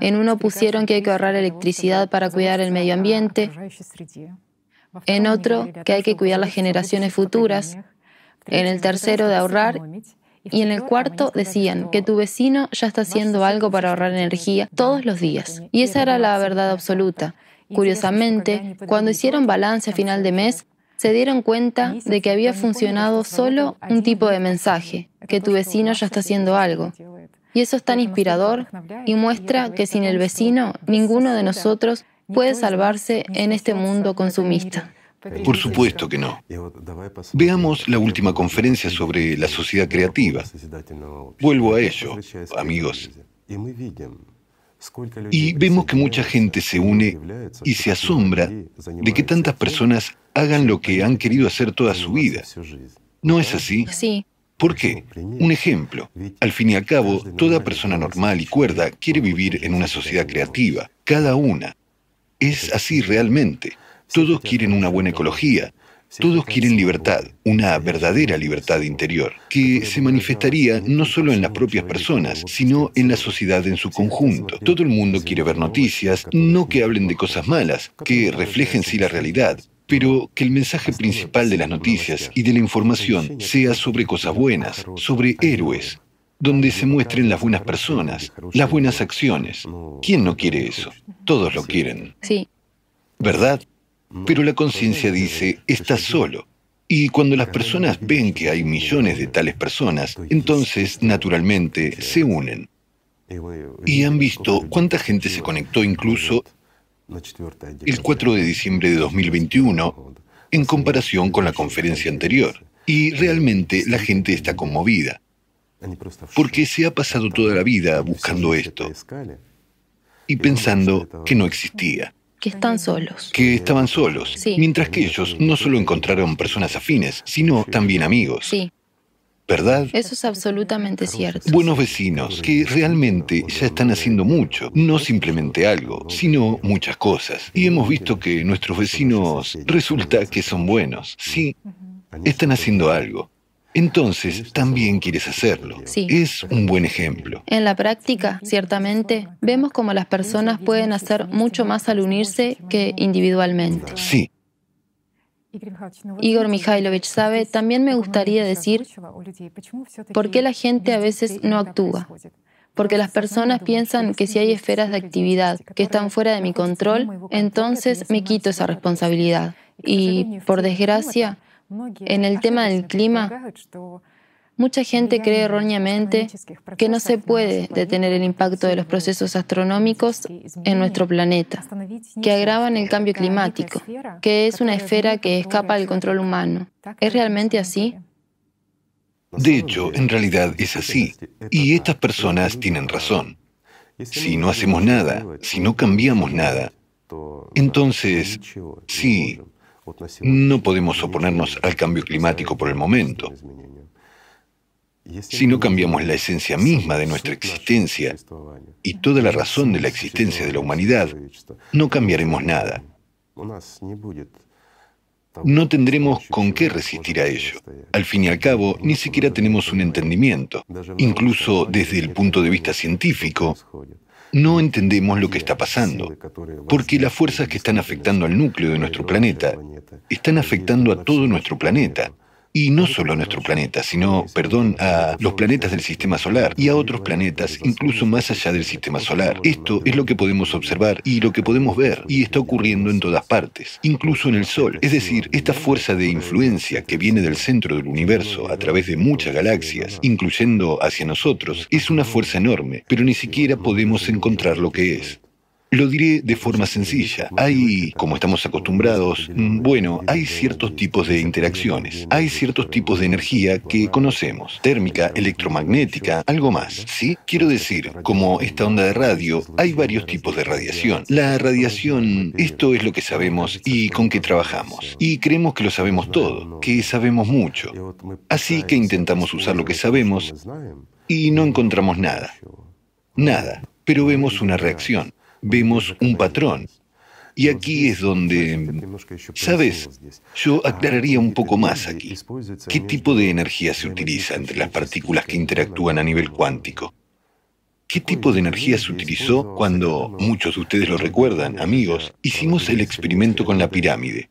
Speaker 1: En uno pusieron que hay que ahorrar electricidad para cuidar el medio ambiente, en otro que hay que cuidar las generaciones futuras, en el tercero de ahorrar y en el cuarto decían que tu vecino ya está haciendo algo para ahorrar energía todos los días. Y esa era la verdad absoluta. Curiosamente, cuando hicieron balance a final de mes, se dieron cuenta de que había funcionado solo un tipo de mensaje, que tu vecino ya está haciendo algo. Y eso es tan inspirador y muestra que sin el vecino ninguno de nosotros puede salvarse en este mundo consumista.
Speaker 2: Por supuesto que no. Veamos la última conferencia sobre la sociedad creativa. Vuelvo a ello, amigos. Y vemos que mucha gente se une y se asombra de que tantas personas hagan lo que han querido hacer toda su vida. ¿No es así?
Speaker 1: Sí.
Speaker 2: ¿Por qué? Un ejemplo. Al fin y al cabo, toda persona normal y cuerda quiere vivir en una sociedad creativa, cada una. Es así realmente. Todos quieren una buena ecología, todos quieren libertad, una verdadera libertad interior, que se manifestaría no solo en las propias personas, sino en la sociedad en su conjunto. Todo el mundo quiere ver noticias, no que hablen de cosas malas, que reflejen sí la realidad, pero que el mensaje principal de las noticias y de la información sea sobre cosas buenas, sobre héroes, donde se muestren las buenas personas, las buenas acciones. ¿Quién no quiere eso? Todos lo quieren.
Speaker 1: Sí.
Speaker 2: ¿Verdad? Pero la conciencia dice, estás solo. Y cuando las personas ven que hay millones de tales personas, entonces, naturalmente, se unen. Y han visto cuánta gente se conectó incluso el 4 de diciembre de 2021 en comparación con la conferencia anterior. Y realmente la gente está conmovida, porque se ha pasado toda la vida buscando esto y pensando que no existía
Speaker 1: que están solos.
Speaker 2: Que estaban solos.
Speaker 1: Sí.
Speaker 2: Mientras que ellos no solo encontraron personas afines, sino también amigos.
Speaker 1: Sí.
Speaker 2: ¿Verdad?
Speaker 1: Eso es absolutamente cierto.
Speaker 2: Buenos vecinos que realmente ya están haciendo mucho, no simplemente algo, sino muchas cosas. Y hemos visto que nuestros vecinos resulta que son buenos, sí, están haciendo algo entonces también quieres hacerlo.
Speaker 1: Sí.
Speaker 2: Es un buen ejemplo.
Speaker 1: En la práctica, ciertamente, vemos cómo las personas pueden hacer mucho más al unirse que individualmente.
Speaker 2: Sí.
Speaker 1: Igor Mikhailovich sabe, también me gustaría decir por qué la gente a veces no actúa. Porque las personas piensan que si hay esferas de actividad que están fuera de mi control, entonces me quito esa responsabilidad. Y, por desgracia, en el tema del clima, mucha gente cree erróneamente que no se puede detener el impacto de los procesos astronómicos en nuestro planeta, que agravan el cambio climático, que es una esfera que escapa del control humano. ¿Es realmente así?
Speaker 2: De hecho, en realidad es así. Y estas personas tienen razón. Si no hacemos nada, si no cambiamos nada, entonces, sí, no podemos oponernos al cambio climático por el momento. Si no cambiamos la esencia misma de nuestra existencia y toda la razón de la existencia de la humanidad, no cambiaremos nada. No tendremos con qué resistir a ello. Al fin y al cabo, ni siquiera tenemos un entendimiento. Incluso desde el punto de vista científico, no entendemos lo que está pasando, porque las fuerzas que están afectando al núcleo de nuestro planeta están afectando a todo nuestro planeta. Y no solo a nuestro planeta, sino, perdón, a los planetas del sistema solar y a otros planetas, incluso más allá del sistema solar. Esto es lo que podemos observar y lo que podemos ver, y está ocurriendo en todas partes, incluso en el Sol. Es decir, esta fuerza de influencia que viene del centro del universo a través de muchas galaxias, incluyendo hacia nosotros, es una fuerza enorme, pero ni siquiera podemos encontrar lo que es. Lo diré de forma sencilla. Hay, como estamos acostumbrados, mm, bueno, hay ciertos tipos de interacciones. Hay ciertos tipos de energía que conocemos. Térmica, electromagnética, algo más. ¿Sí? Quiero decir, como esta onda de radio, hay varios tipos de radiación. La radiación, esto es lo que sabemos y con qué trabajamos. Y creemos que lo sabemos todo, que sabemos mucho. Así que intentamos usar lo que sabemos y no encontramos nada. Nada. Pero vemos una reacción vemos un patrón. Y aquí es donde, ¿sabes? Yo aclararía un poco más aquí. ¿Qué tipo de energía se utiliza entre las partículas que interactúan a nivel cuántico? ¿Qué tipo de energía se utilizó cuando, muchos de ustedes lo recuerdan, amigos, hicimos el experimento con la pirámide?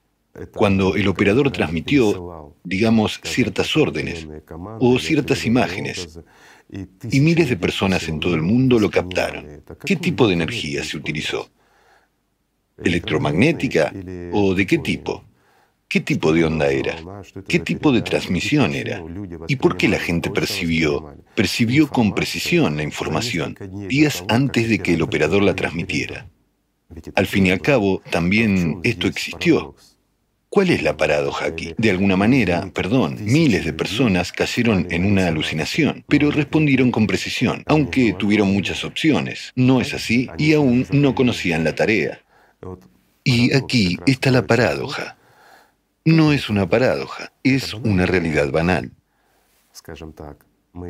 Speaker 2: Cuando el operador transmitió, digamos, ciertas órdenes o ciertas imágenes y miles de personas en todo el mundo lo captaron. ¿Qué tipo de energía se utilizó? ¿Electromagnética o de qué tipo? ¿Qué tipo de onda era? ¿Qué tipo de transmisión era? ¿Y por qué la gente percibió, percibió con precisión la información días antes de que el operador la transmitiera? Al fin y al cabo, también esto existió. ¿Cuál es la paradoja aquí? De alguna manera, perdón, miles de personas cayeron en una alucinación, pero respondieron con precisión, aunque tuvieron muchas opciones. No es así y aún no conocían la tarea. Y aquí está la paradoja. No es una paradoja, es una realidad banal.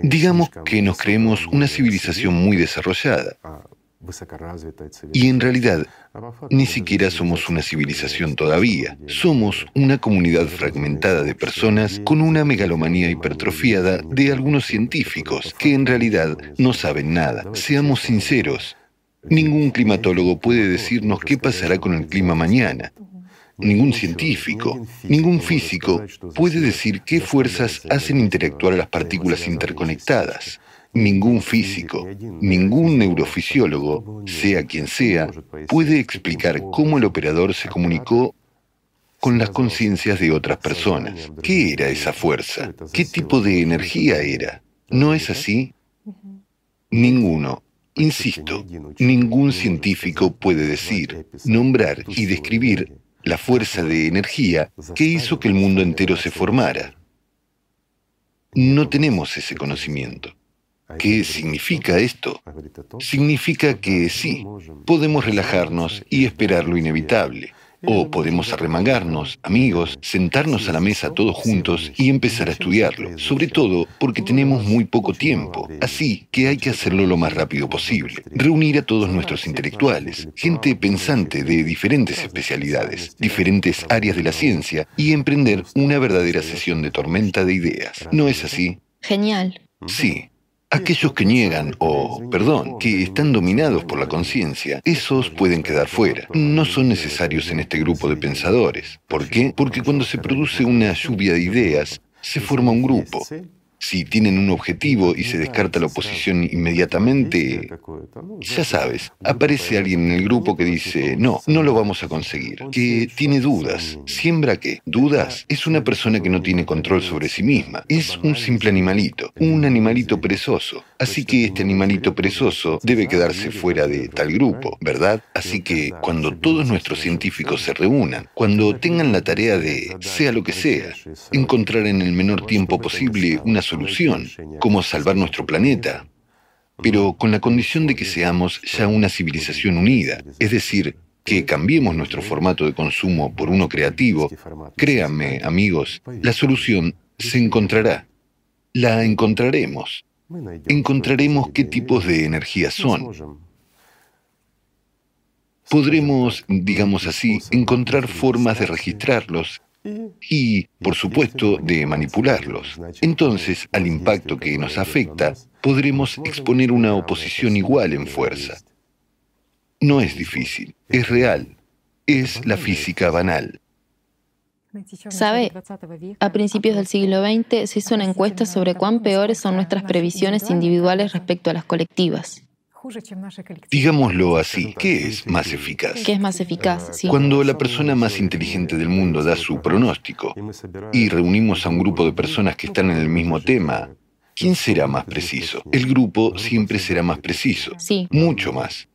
Speaker 2: Digamos que nos creemos una civilización muy desarrollada, y en realidad, ni siquiera somos una civilización todavía. Somos una comunidad fragmentada de personas con una megalomanía hipertrofiada de algunos científicos que en realidad no saben nada. Seamos sinceros, ningún climatólogo puede decirnos qué pasará con el clima mañana. Ningún científico, ningún físico puede decir qué fuerzas hacen interactuar a las partículas interconectadas. Ningún físico, ningún neurofisiólogo, sea quien sea, puede explicar cómo el operador se comunicó con las conciencias de otras personas. ¿Qué era esa fuerza? ¿Qué tipo de energía era? ¿No es así? Ninguno, insisto, ningún científico puede decir, nombrar y describir la fuerza de energía que hizo que el mundo entero se formara. No tenemos ese conocimiento. ¿Qué significa esto? Significa que sí, podemos relajarnos y esperar lo inevitable. O podemos arremangarnos, amigos, sentarnos a la mesa todos juntos y empezar a estudiarlo, sobre todo porque tenemos muy poco tiempo, así que hay que hacerlo lo más rápido posible. Reunir a todos nuestros intelectuales, gente pensante de diferentes especialidades, diferentes áreas de la ciencia y emprender una verdadera sesión de tormenta de ideas. ¿No es así?
Speaker 1: Genial.
Speaker 2: Sí, Aquellos que niegan o, perdón, que están dominados por la conciencia, esos pueden quedar fuera. No son necesarios en este grupo de pensadores. ¿Por qué? Porque cuando se produce una lluvia de ideas, se forma un grupo. Si tienen un objetivo y se descarta la oposición inmediatamente, ya sabes, aparece alguien en el grupo que dice, no, no lo vamos a conseguir, que tiene dudas. ¿Siembra qué? ¿Dudas? Es una persona que no tiene control sobre sí misma. Es un simple animalito, un animalito perezoso. Así que este animalito perezoso debe quedarse fuera de tal grupo, ¿verdad? Así que cuando todos nuestros científicos se reúnan, cuando tengan la tarea de, sea lo que sea, encontrar en el menor tiempo posible una solución, como salvar nuestro planeta, pero con la condición de que seamos ya una civilización unida, es decir, que cambiemos nuestro formato de consumo por uno creativo, créanme, amigos, la solución se encontrará. La encontraremos. Encontraremos qué tipos de energía son. Podremos, digamos así, encontrar formas de registrarlos y, por supuesto, de manipularlos. Entonces, al impacto que nos afecta, podremos exponer una oposición igual en fuerza. No es difícil, es real, es la física banal.
Speaker 1: ¿Sabe? A principios del siglo XX se hizo una encuesta sobre cuán peores son nuestras previsiones individuales respecto a las colectivas.
Speaker 2: Digámoslo así, ¿qué es más eficaz?
Speaker 1: ¿Qué es más eficaz?
Speaker 2: Cuando la persona más inteligente del mundo da su pronóstico y reunimos a un grupo de personas que están en el mismo tema, ¿quién será más preciso? El grupo siempre será más preciso.
Speaker 1: Sí.
Speaker 2: Mucho más.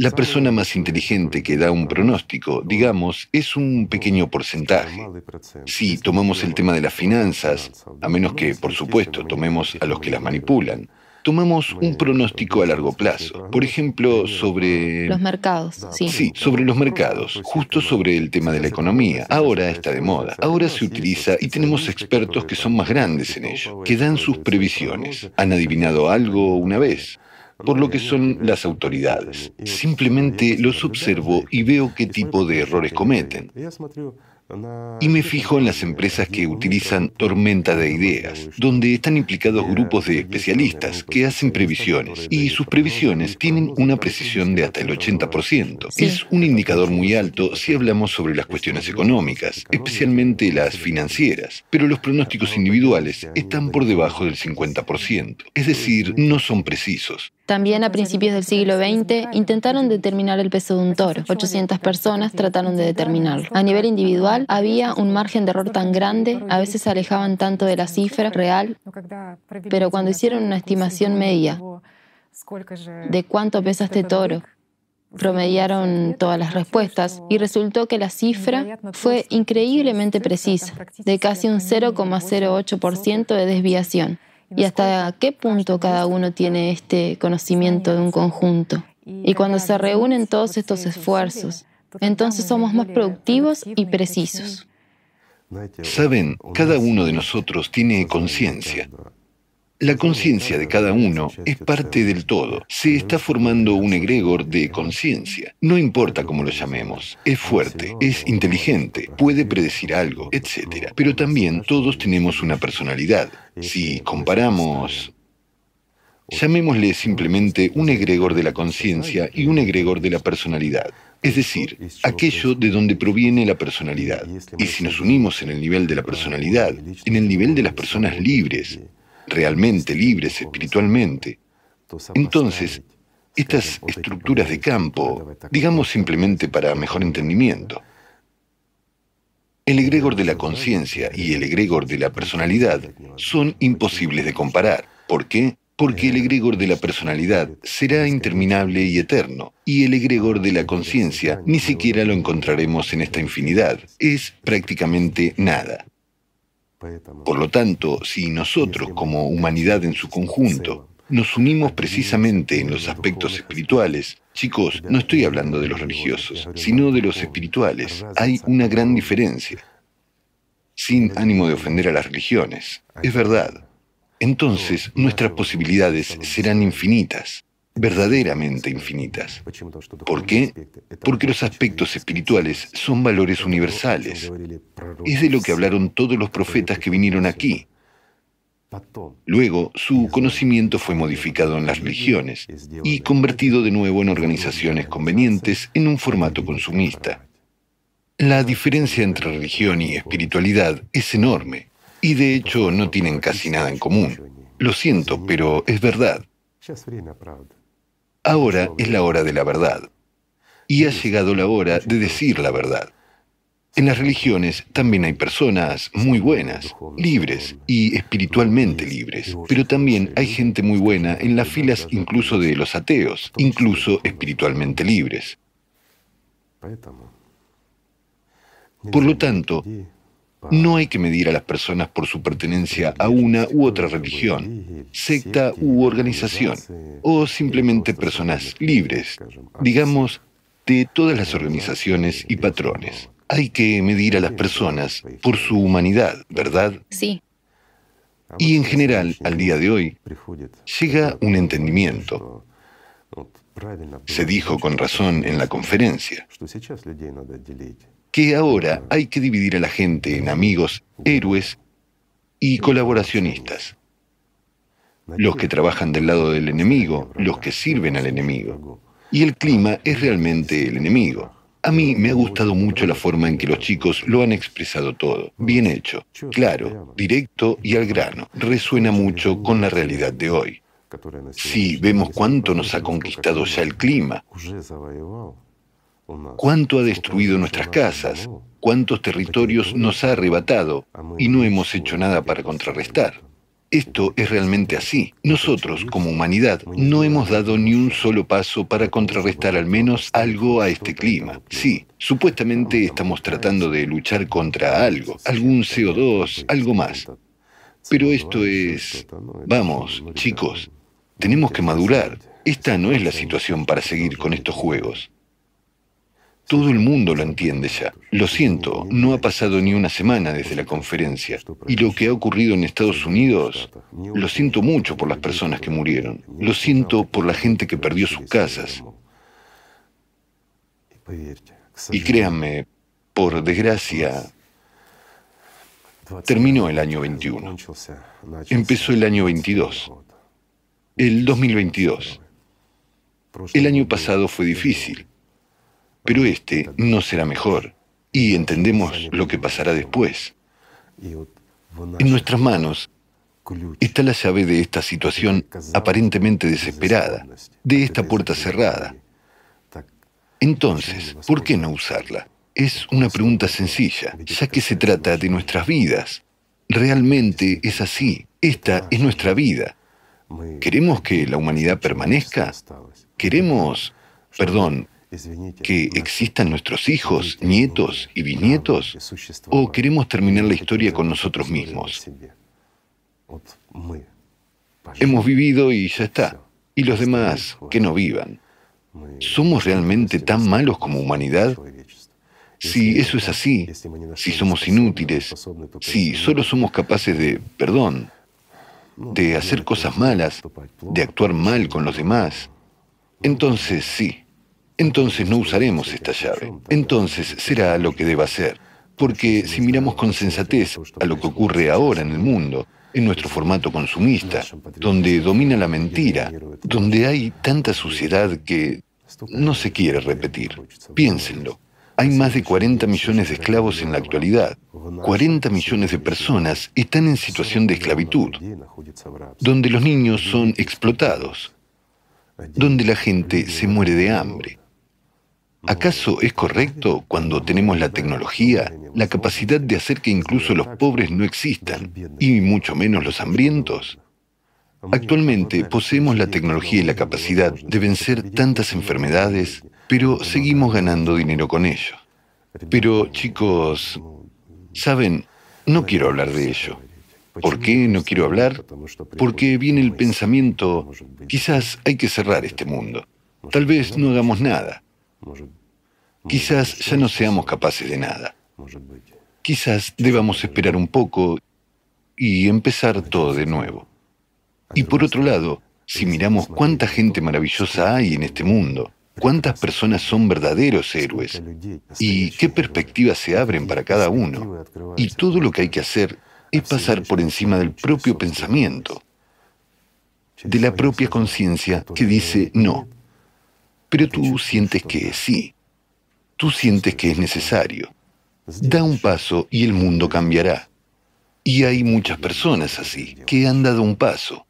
Speaker 2: La persona más inteligente que da un pronóstico, digamos, es un pequeño porcentaje. Si tomamos el tema de las finanzas, a menos que, por supuesto, tomemos a los que las manipulan, tomamos un pronóstico a largo plazo. Por ejemplo, sobre...
Speaker 1: Los mercados, sí.
Speaker 2: Sí, sobre los mercados, justo sobre el tema de la economía. Ahora está de moda. Ahora se utiliza y tenemos expertos que son más grandes en ello, que dan sus previsiones. ¿Han adivinado algo una vez? por lo que son las autoridades. Simplemente los observo y veo qué tipo de errores cometen. Y me fijo en las empresas que utilizan tormenta de ideas, donde están implicados grupos de especialistas que hacen previsiones, y sus previsiones tienen una precisión de hasta el 80%. Es un indicador muy alto si hablamos sobre las cuestiones económicas, especialmente las financieras, pero los pronósticos individuales están por debajo del 50%, es decir, no son precisos.
Speaker 1: También a principios del siglo XX intentaron determinar el peso de un toro. 800 personas trataron de determinarlo. A nivel individual había un margen de error tan grande, a veces se alejaban tanto de la cifra real, pero cuando hicieron una estimación media de cuánto pesa este toro, promediaron todas las respuestas y resultó que la cifra fue increíblemente precisa, de casi un 0,08% de desviación y hasta qué punto cada uno tiene este conocimiento de un conjunto. Y cuando se reúnen todos estos esfuerzos, entonces somos más productivos y precisos.
Speaker 2: Saben, cada uno de nosotros tiene conciencia. La conciencia de cada uno es parte del todo. Se está formando un egregor de conciencia. No importa cómo lo llamemos. Es fuerte, es inteligente, puede predecir algo, etc. Pero también todos tenemos una personalidad. Si comparamos... Llamémosle simplemente un egregor de la conciencia y un egregor de la personalidad. Es decir, aquello de donde proviene la personalidad. Y si nos unimos en el nivel de la personalidad, en el nivel de las personas libres, realmente libres espiritualmente, entonces estas estructuras de campo, digamos simplemente para mejor entendimiento, el egregor de la conciencia y el egregor de la personalidad son imposibles de comparar. ¿Por qué? Porque el egregor de la personalidad será interminable y eterno, y el egregor de la conciencia ni siquiera lo encontraremos en esta infinidad. Es prácticamente nada. Por lo tanto, si nosotros como humanidad en su conjunto nos unimos precisamente en los aspectos espirituales, chicos, no estoy hablando de los religiosos, sino de los espirituales, hay una gran diferencia. Sin ánimo de ofender a las religiones, es verdad. Entonces nuestras posibilidades serán infinitas verdaderamente infinitas. ¿Por qué? Porque los aspectos espirituales son valores universales. Es de lo que hablaron todos los profetas que vinieron aquí. Luego, su conocimiento fue modificado en las religiones y convertido de nuevo en organizaciones convenientes en un formato consumista. La diferencia entre religión y espiritualidad es enorme y de hecho no tienen casi nada en común. Lo siento, pero es verdad. Ahora es la hora de la verdad. Y ha llegado la hora de decir la verdad. En las religiones también hay personas muy buenas, libres y espiritualmente libres, pero también hay gente muy buena en las filas incluso de los ateos, incluso espiritualmente libres. Por lo tanto, no hay que medir a las personas por su pertenencia a una u otra religión, secta u organización, o simplemente personas libres, digamos, de todas las organizaciones y patrones. Hay que medir a las personas por su humanidad, ¿verdad?
Speaker 1: Sí.
Speaker 2: Y en general, al día de hoy, llega un entendimiento. Se dijo con razón en la conferencia que ahora hay que dividir a la gente en amigos, héroes y colaboracionistas. Los que trabajan del lado del enemigo, los que sirven al enemigo. Y el clima es realmente el enemigo. A mí me ha gustado mucho la forma en que los chicos lo han expresado todo. Bien hecho, claro, directo y al grano. Resuena mucho con la realidad de hoy. Si vemos cuánto nos ha conquistado ya el clima, cuánto ha destruido nuestras casas, cuántos territorios nos ha arrebatado y no hemos hecho nada para contrarrestar. Esto es realmente así. Nosotros, como humanidad, no hemos dado ni un solo paso para contrarrestar al menos algo a este clima. Sí, supuestamente estamos tratando de luchar contra algo, algún CO2, algo más. Pero esto es... Vamos, chicos, tenemos que madurar. Esta no es la situación para seguir con estos juegos. Todo el mundo lo entiende ya. Lo siento, no ha pasado ni una semana desde la conferencia. Y lo que ha ocurrido en Estados Unidos, lo siento mucho por las personas que murieron. Lo siento por la gente que perdió sus casas. Y créanme, por desgracia, terminó el año 21. Empezó el año 22. El 2022. El año pasado fue difícil pero este no será mejor y entendemos lo que pasará después. En nuestras manos está la llave de esta situación aparentemente desesperada, de esta puerta cerrada. Entonces, ¿por qué no usarla? Es una pregunta sencilla, ya que se trata de nuestras vidas. Realmente es así. Esta es nuestra vida. ¿Queremos que la humanidad permanezca? ¿Queremos, perdón, que existan nuestros hijos, nietos y bisnietos? ¿O queremos terminar la historia con nosotros mismos? Hemos vivido y ya está. Y los demás, que no vivan. ¿Somos realmente tan malos como humanidad? Si eso es así, si somos inútiles, si solo somos capaces de, perdón, de hacer cosas malas, de actuar mal con los demás, entonces sí, entonces no usaremos esta llave. Entonces será lo que deba ser. Porque si miramos con sensatez a lo que ocurre ahora en el mundo, en nuestro formato consumista, donde domina la mentira, donde hay tanta suciedad que no se quiere repetir. Piénsenlo. Hay más de 40 millones de esclavos en la actualidad. 40 millones de personas están en situación de esclavitud, donde los niños son explotados, donde la gente se muere de hambre. ¿Acaso es correcto cuando tenemos la tecnología, la capacidad de hacer que incluso los pobres no existan, y mucho menos los hambrientos? Actualmente poseemos la tecnología y la capacidad de vencer tantas enfermedades, pero seguimos ganando dinero con ello. Pero chicos, ¿saben? No quiero hablar de ello. ¿Por qué no quiero hablar? Porque viene el pensamiento, quizás hay que cerrar este mundo. Tal vez no hagamos nada. Quizás ya no seamos capaces de nada. Quizás debamos esperar un poco y empezar todo de nuevo. Y por otro lado, si miramos cuánta gente maravillosa hay en este mundo, cuántas personas son verdaderos héroes y qué perspectivas se abren para cada uno, y todo lo que hay que hacer es pasar por encima del propio pensamiento, de la propia conciencia que dice no, pero tú sientes que sí. Tú sientes que es necesario. Da un paso y el mundo cambiará. Y hay muchas personas así, que han dado un paso.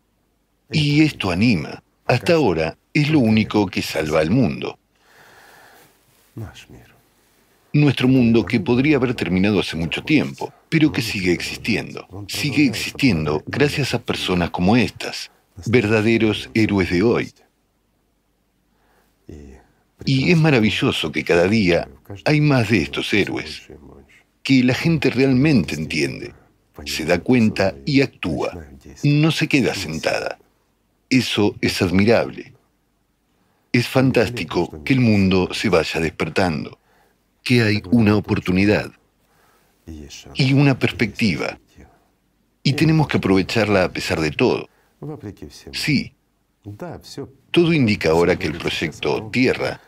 Speaker 2: Y esto anima. Hasta ahora es lo único que salva al mundo. Nuestro mundo que podría haber terminado hace mucho tiempo, pero que sigue existiendo. Sigue existiendo gracias a personas como estas, verdaderos héroes de hoy, y es maravilloso que cada día hay más de estos héroes, que la gente realmente entiende, se da cuenta y actúa, no se queda sentada. Eso es admirable. Es fantástico que el mundo se vaya despertando, que hay una oportunidad y una perspectiva, y tenemos que aprovecharla a pesar de todo. Sí, todo indica ahora que el proyecto Tierra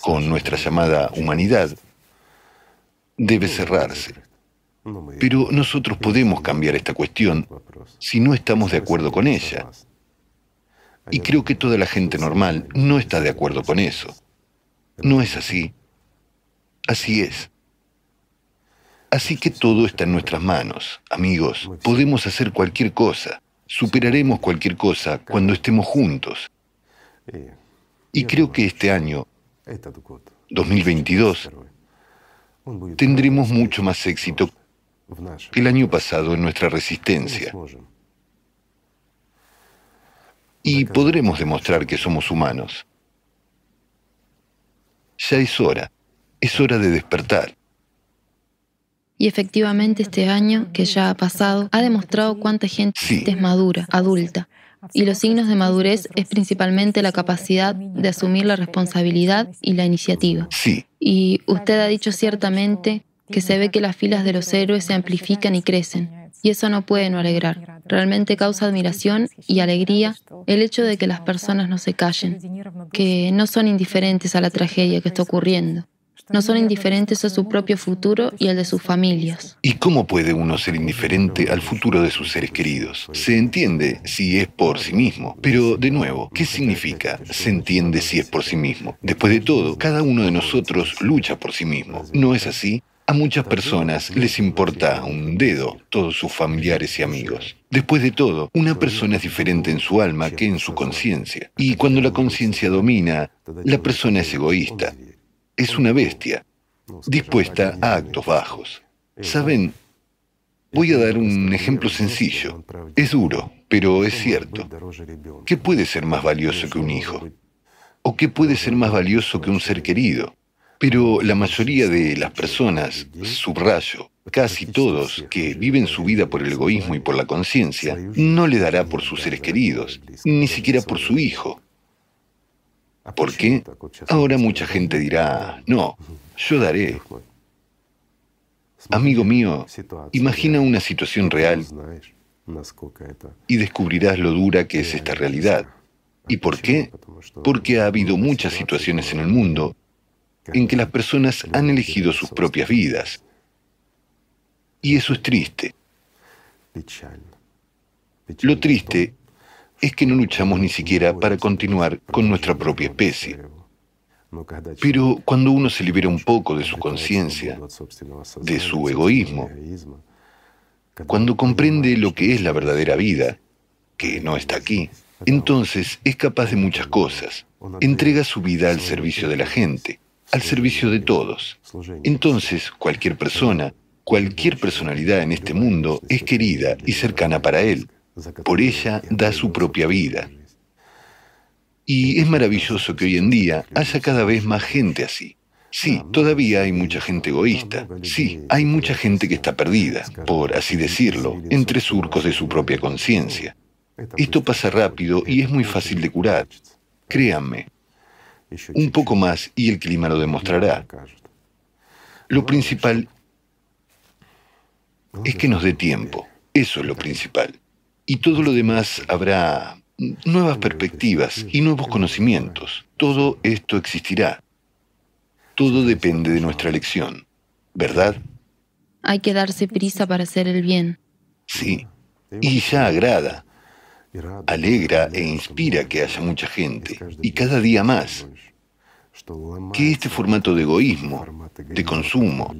Speaker 2: con nuestra llamada humanidad, debe cerrarse. Pero nosotros podemos cambiar esta cuestión si no estamos de acuerdo con ella. Y creo que toda la gente normal no está de acuerdo con eso. No es así. Así es. Así que todo está en nuestras manos, amigos. Podemos hacer cualquier cosa. Superaremos cualquier cosa cuando estemos juntos. Y creo que este año, 2022, tendremos mucho más éxito el año pasado en nuestra resistencia. Y podremos demostrar que somos humanos. Ya es hora, es hora de despertar.
Speaker 1: Y efectivamente este año, que ya ha pasado, ha demostrado cuánta gente es madura, adulta. Y los signos de madurez es principalmente la capacidad de asumir la responsabilidad y la iniciativa.
Speaker 2: Sí.
Speaker 1: Y usted ha dicho ciertamente que se ve que las filas de los héroes se amplifican y crecen. Y eso no puede no alegrar. Realmente causa admiración y alegría el hecho de que las personas no se callen, que no son indiferentes a la tragedia que está ocurriendo no son indiferentes a su propio futuro y al de sus familias.
Speaker 2: ¿Y cómo puede uno ser indiferente al futuro de sus seres queridos? Se entiende si es por sí mismo, pero de nuevo, ¿qué significa se entiende si es por sí mismo? Después de todo, cada uno de nosotros lucha por sí mismo. ¿No es así? A muchas personas les importa un dedo todos sus familiares y amigos. Después de todo, una persona es diferente en su alma que en su conciencia. Y cuando la conciencia domina, la persona es egoísta es una bestia, dispuesta a actos bajos. Saben, voy a dar un ejemplo sencillo. Es duro, pero es cierto. ¿Qué puede ser más valioso que un hijo? ¿O qué puede ser más valioso que un ser querido? Pero la mayoría de las personas, subrayo, casi todos, que viven su vida por el egoísmo y por la conciencia, no le dará por sus seres queridos, ni siquiera por su hijo. ¿Por qué? Ahora mucha gente dirá, no, yo daré. Amigo mío, imagina una situación real y descubrirás lo dura que es esta realidad. ¿Y por qué? Porque ha habido muchas situaciones en el mundo en que las personas han elegido sus propias vidas. Y eso es triste. Lo triste es que no luchamos ni siquiera para continuar con nuestra propia especie. Pero cuando uno se libera un poco de su conciencia, de su egoísmo, cuando comprende lo que es la verdadera vida, que no está aquí, entonces es capaz de muchas cosas. Entrega su vida al servicio de la gente, al servicio de todos. Entonces cualquier persona, cualquier personalidad en este mundo es querida y cercana para él. Por ella da su propia vida. Y es maravilloso que hoy en día haya cada vez más gente así. Sí, todavía hay mucha gente egoísta. Sí, hay mucha gente que está perdida, por así decirlo, entre surcos de su propia conciencia. Esto pasa rápido y es muy fácil de curar. Créanme. Un poco más y el clima lo demostrará. Lo principal es que nos dé tiempo. Eso es lo principal y todo lo demás habrá nuevas perspectivas y nuevos conocimientos. Todo esto existirá. Todo depende de nuestra elección, ¿verdad?
Speaker 1: Hay que darse prisa para hacer el bien.
Speaker 2: Sí, y ya agrada, alegra e inspira que haya mucha gente, y cada día más. Que este formato de egoísmo, de consumo,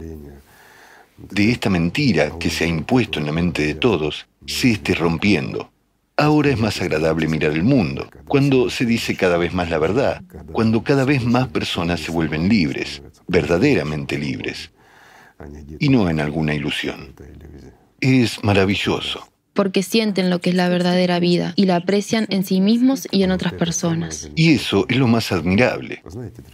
Speaker 2: de esta mentira que se ha impuesto en la mente de todos, se esté rompiendo. Ahora es más agradable mirar el mundo, cuando se dice cada vez más la verdad, cuando cada vez más personas se vuelven libres, verdaderamente libres, y no en alguna ilusión. Es maravilloso
Speaker 1: porque sienten lo que es la verdadera vida y la aprecian en sí mismos y en otras personas.
Speaker 2: Y eso es lo más admirable.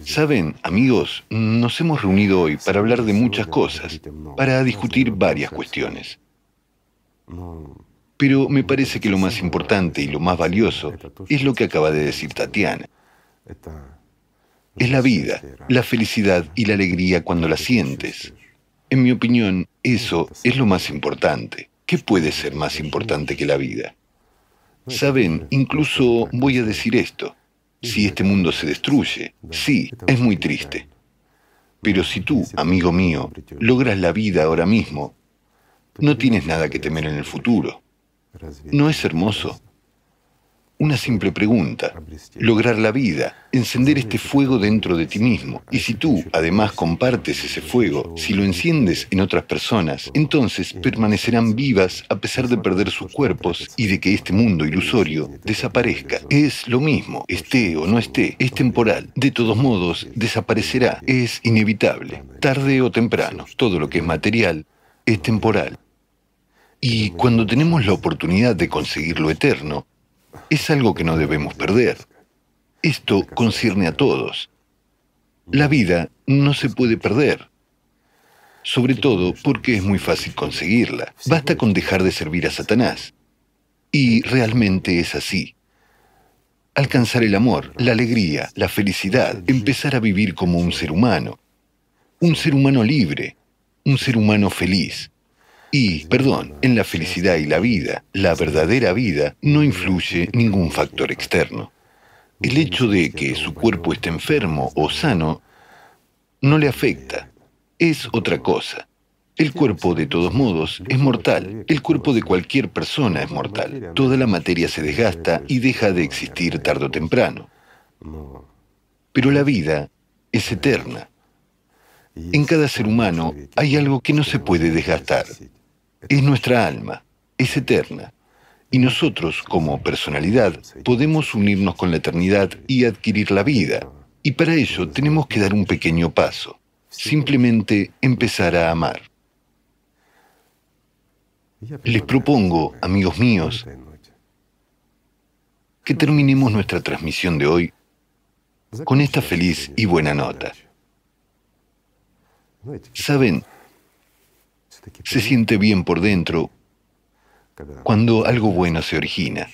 Speaker 2: Saben, amigos, nos hemos reunido hoy para hablar de muchas cosas, para discutir varias cuestiones. Pero me parece que lo más importante y lo más valioso es lo que acaba de decir Tatiana. Es la vida, la felicidad y la alegría cuando la sientes. En mi opinión, eso es lo más importante. ¿Qué puede ser más importante que la vida? Saben, incluso voy a decir esto. Si este mundo se destruye, sí, es muy triste. Pero si tú, amigo mío, logras la vida ahora mismo, no tienes nada que temer en el futuro. ¿No es hermoso? Una simple pregunta, lograr la vida, encender este fuego dentro de ti mismo. Y si tú además compartes ese fuego, si lo enciendes en otras personas, entonces permanecerán vivas a pesar de perder sus cuerpos y de que este mundo ilusorio desaparezca. Es lo mismo, esté o no esté, es temporal. De todos modos, desaparecerá, es inevitable. Tarde o temprano, todo lo que es material es temporal. Y cuando tenemos la oportunidad de conseguir lo eterno, es algo que no debemos perder. Esto concierne a todos. La vida no se puede perder, sobre todo porque es muy fácil conseguirla. Basta con dejar de servir a Satanás. Y realmente es así. Alcanzar el amor, la alegría, la felicidad, empezar a vivir como un ser humano. Un ser humano libre, un ser humano feliz. Y, perdón, en la felicidad y la vida, la verdadera vida, no influye ningún factor externo. El hecho de que su cuerpo esté enfermo o sano no le afecta, es otra cosa. El cuerpo, de todos modos, es mortal. El cuerpo de cualquier persona es mortal. Toda la materia se desgasta y deja de existir tarde o temprano. Pero la vida es eterna. En cada ser humano hay algo que no se puede desgastar. Es nuestra alma, es eterna. Y nosotros, como personalidad, podemos unirnos con la eternidad y adquirir la vida. Y para ello tenemos que dar un pequeño paso. Simplemente empezar a amar. Les propongo, amigos míos, que terminemos nuestra transmisión de hoy con esta feliz y buena nota. Saben, se siente bien por dentro cuando algo bueno se origina.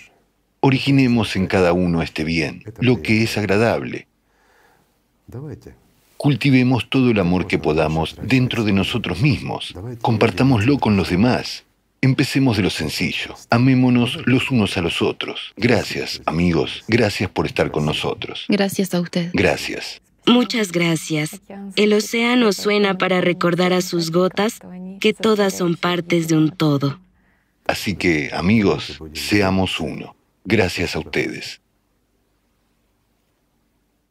Speaker 2: Originemos en cada uno este bien, lo que es agradable. Cultivemos todo el amor que podamos dentro de nosotros mismos. Compartámoslo con los demás. Empecemos de lo sencillo. Amémonos los unos a los otros. Gracias, amigos. Gracias por estar con nosotros.
Speaker 1: Gracias a usted.
Speaker 2: Gracias.
Speaker 3: Muchas gracias. El océano suena para recordar a sus gotas que todas son partes de un todo.
Speaker 2: Así que, amigos, seamos uno. Gracias a ustedes.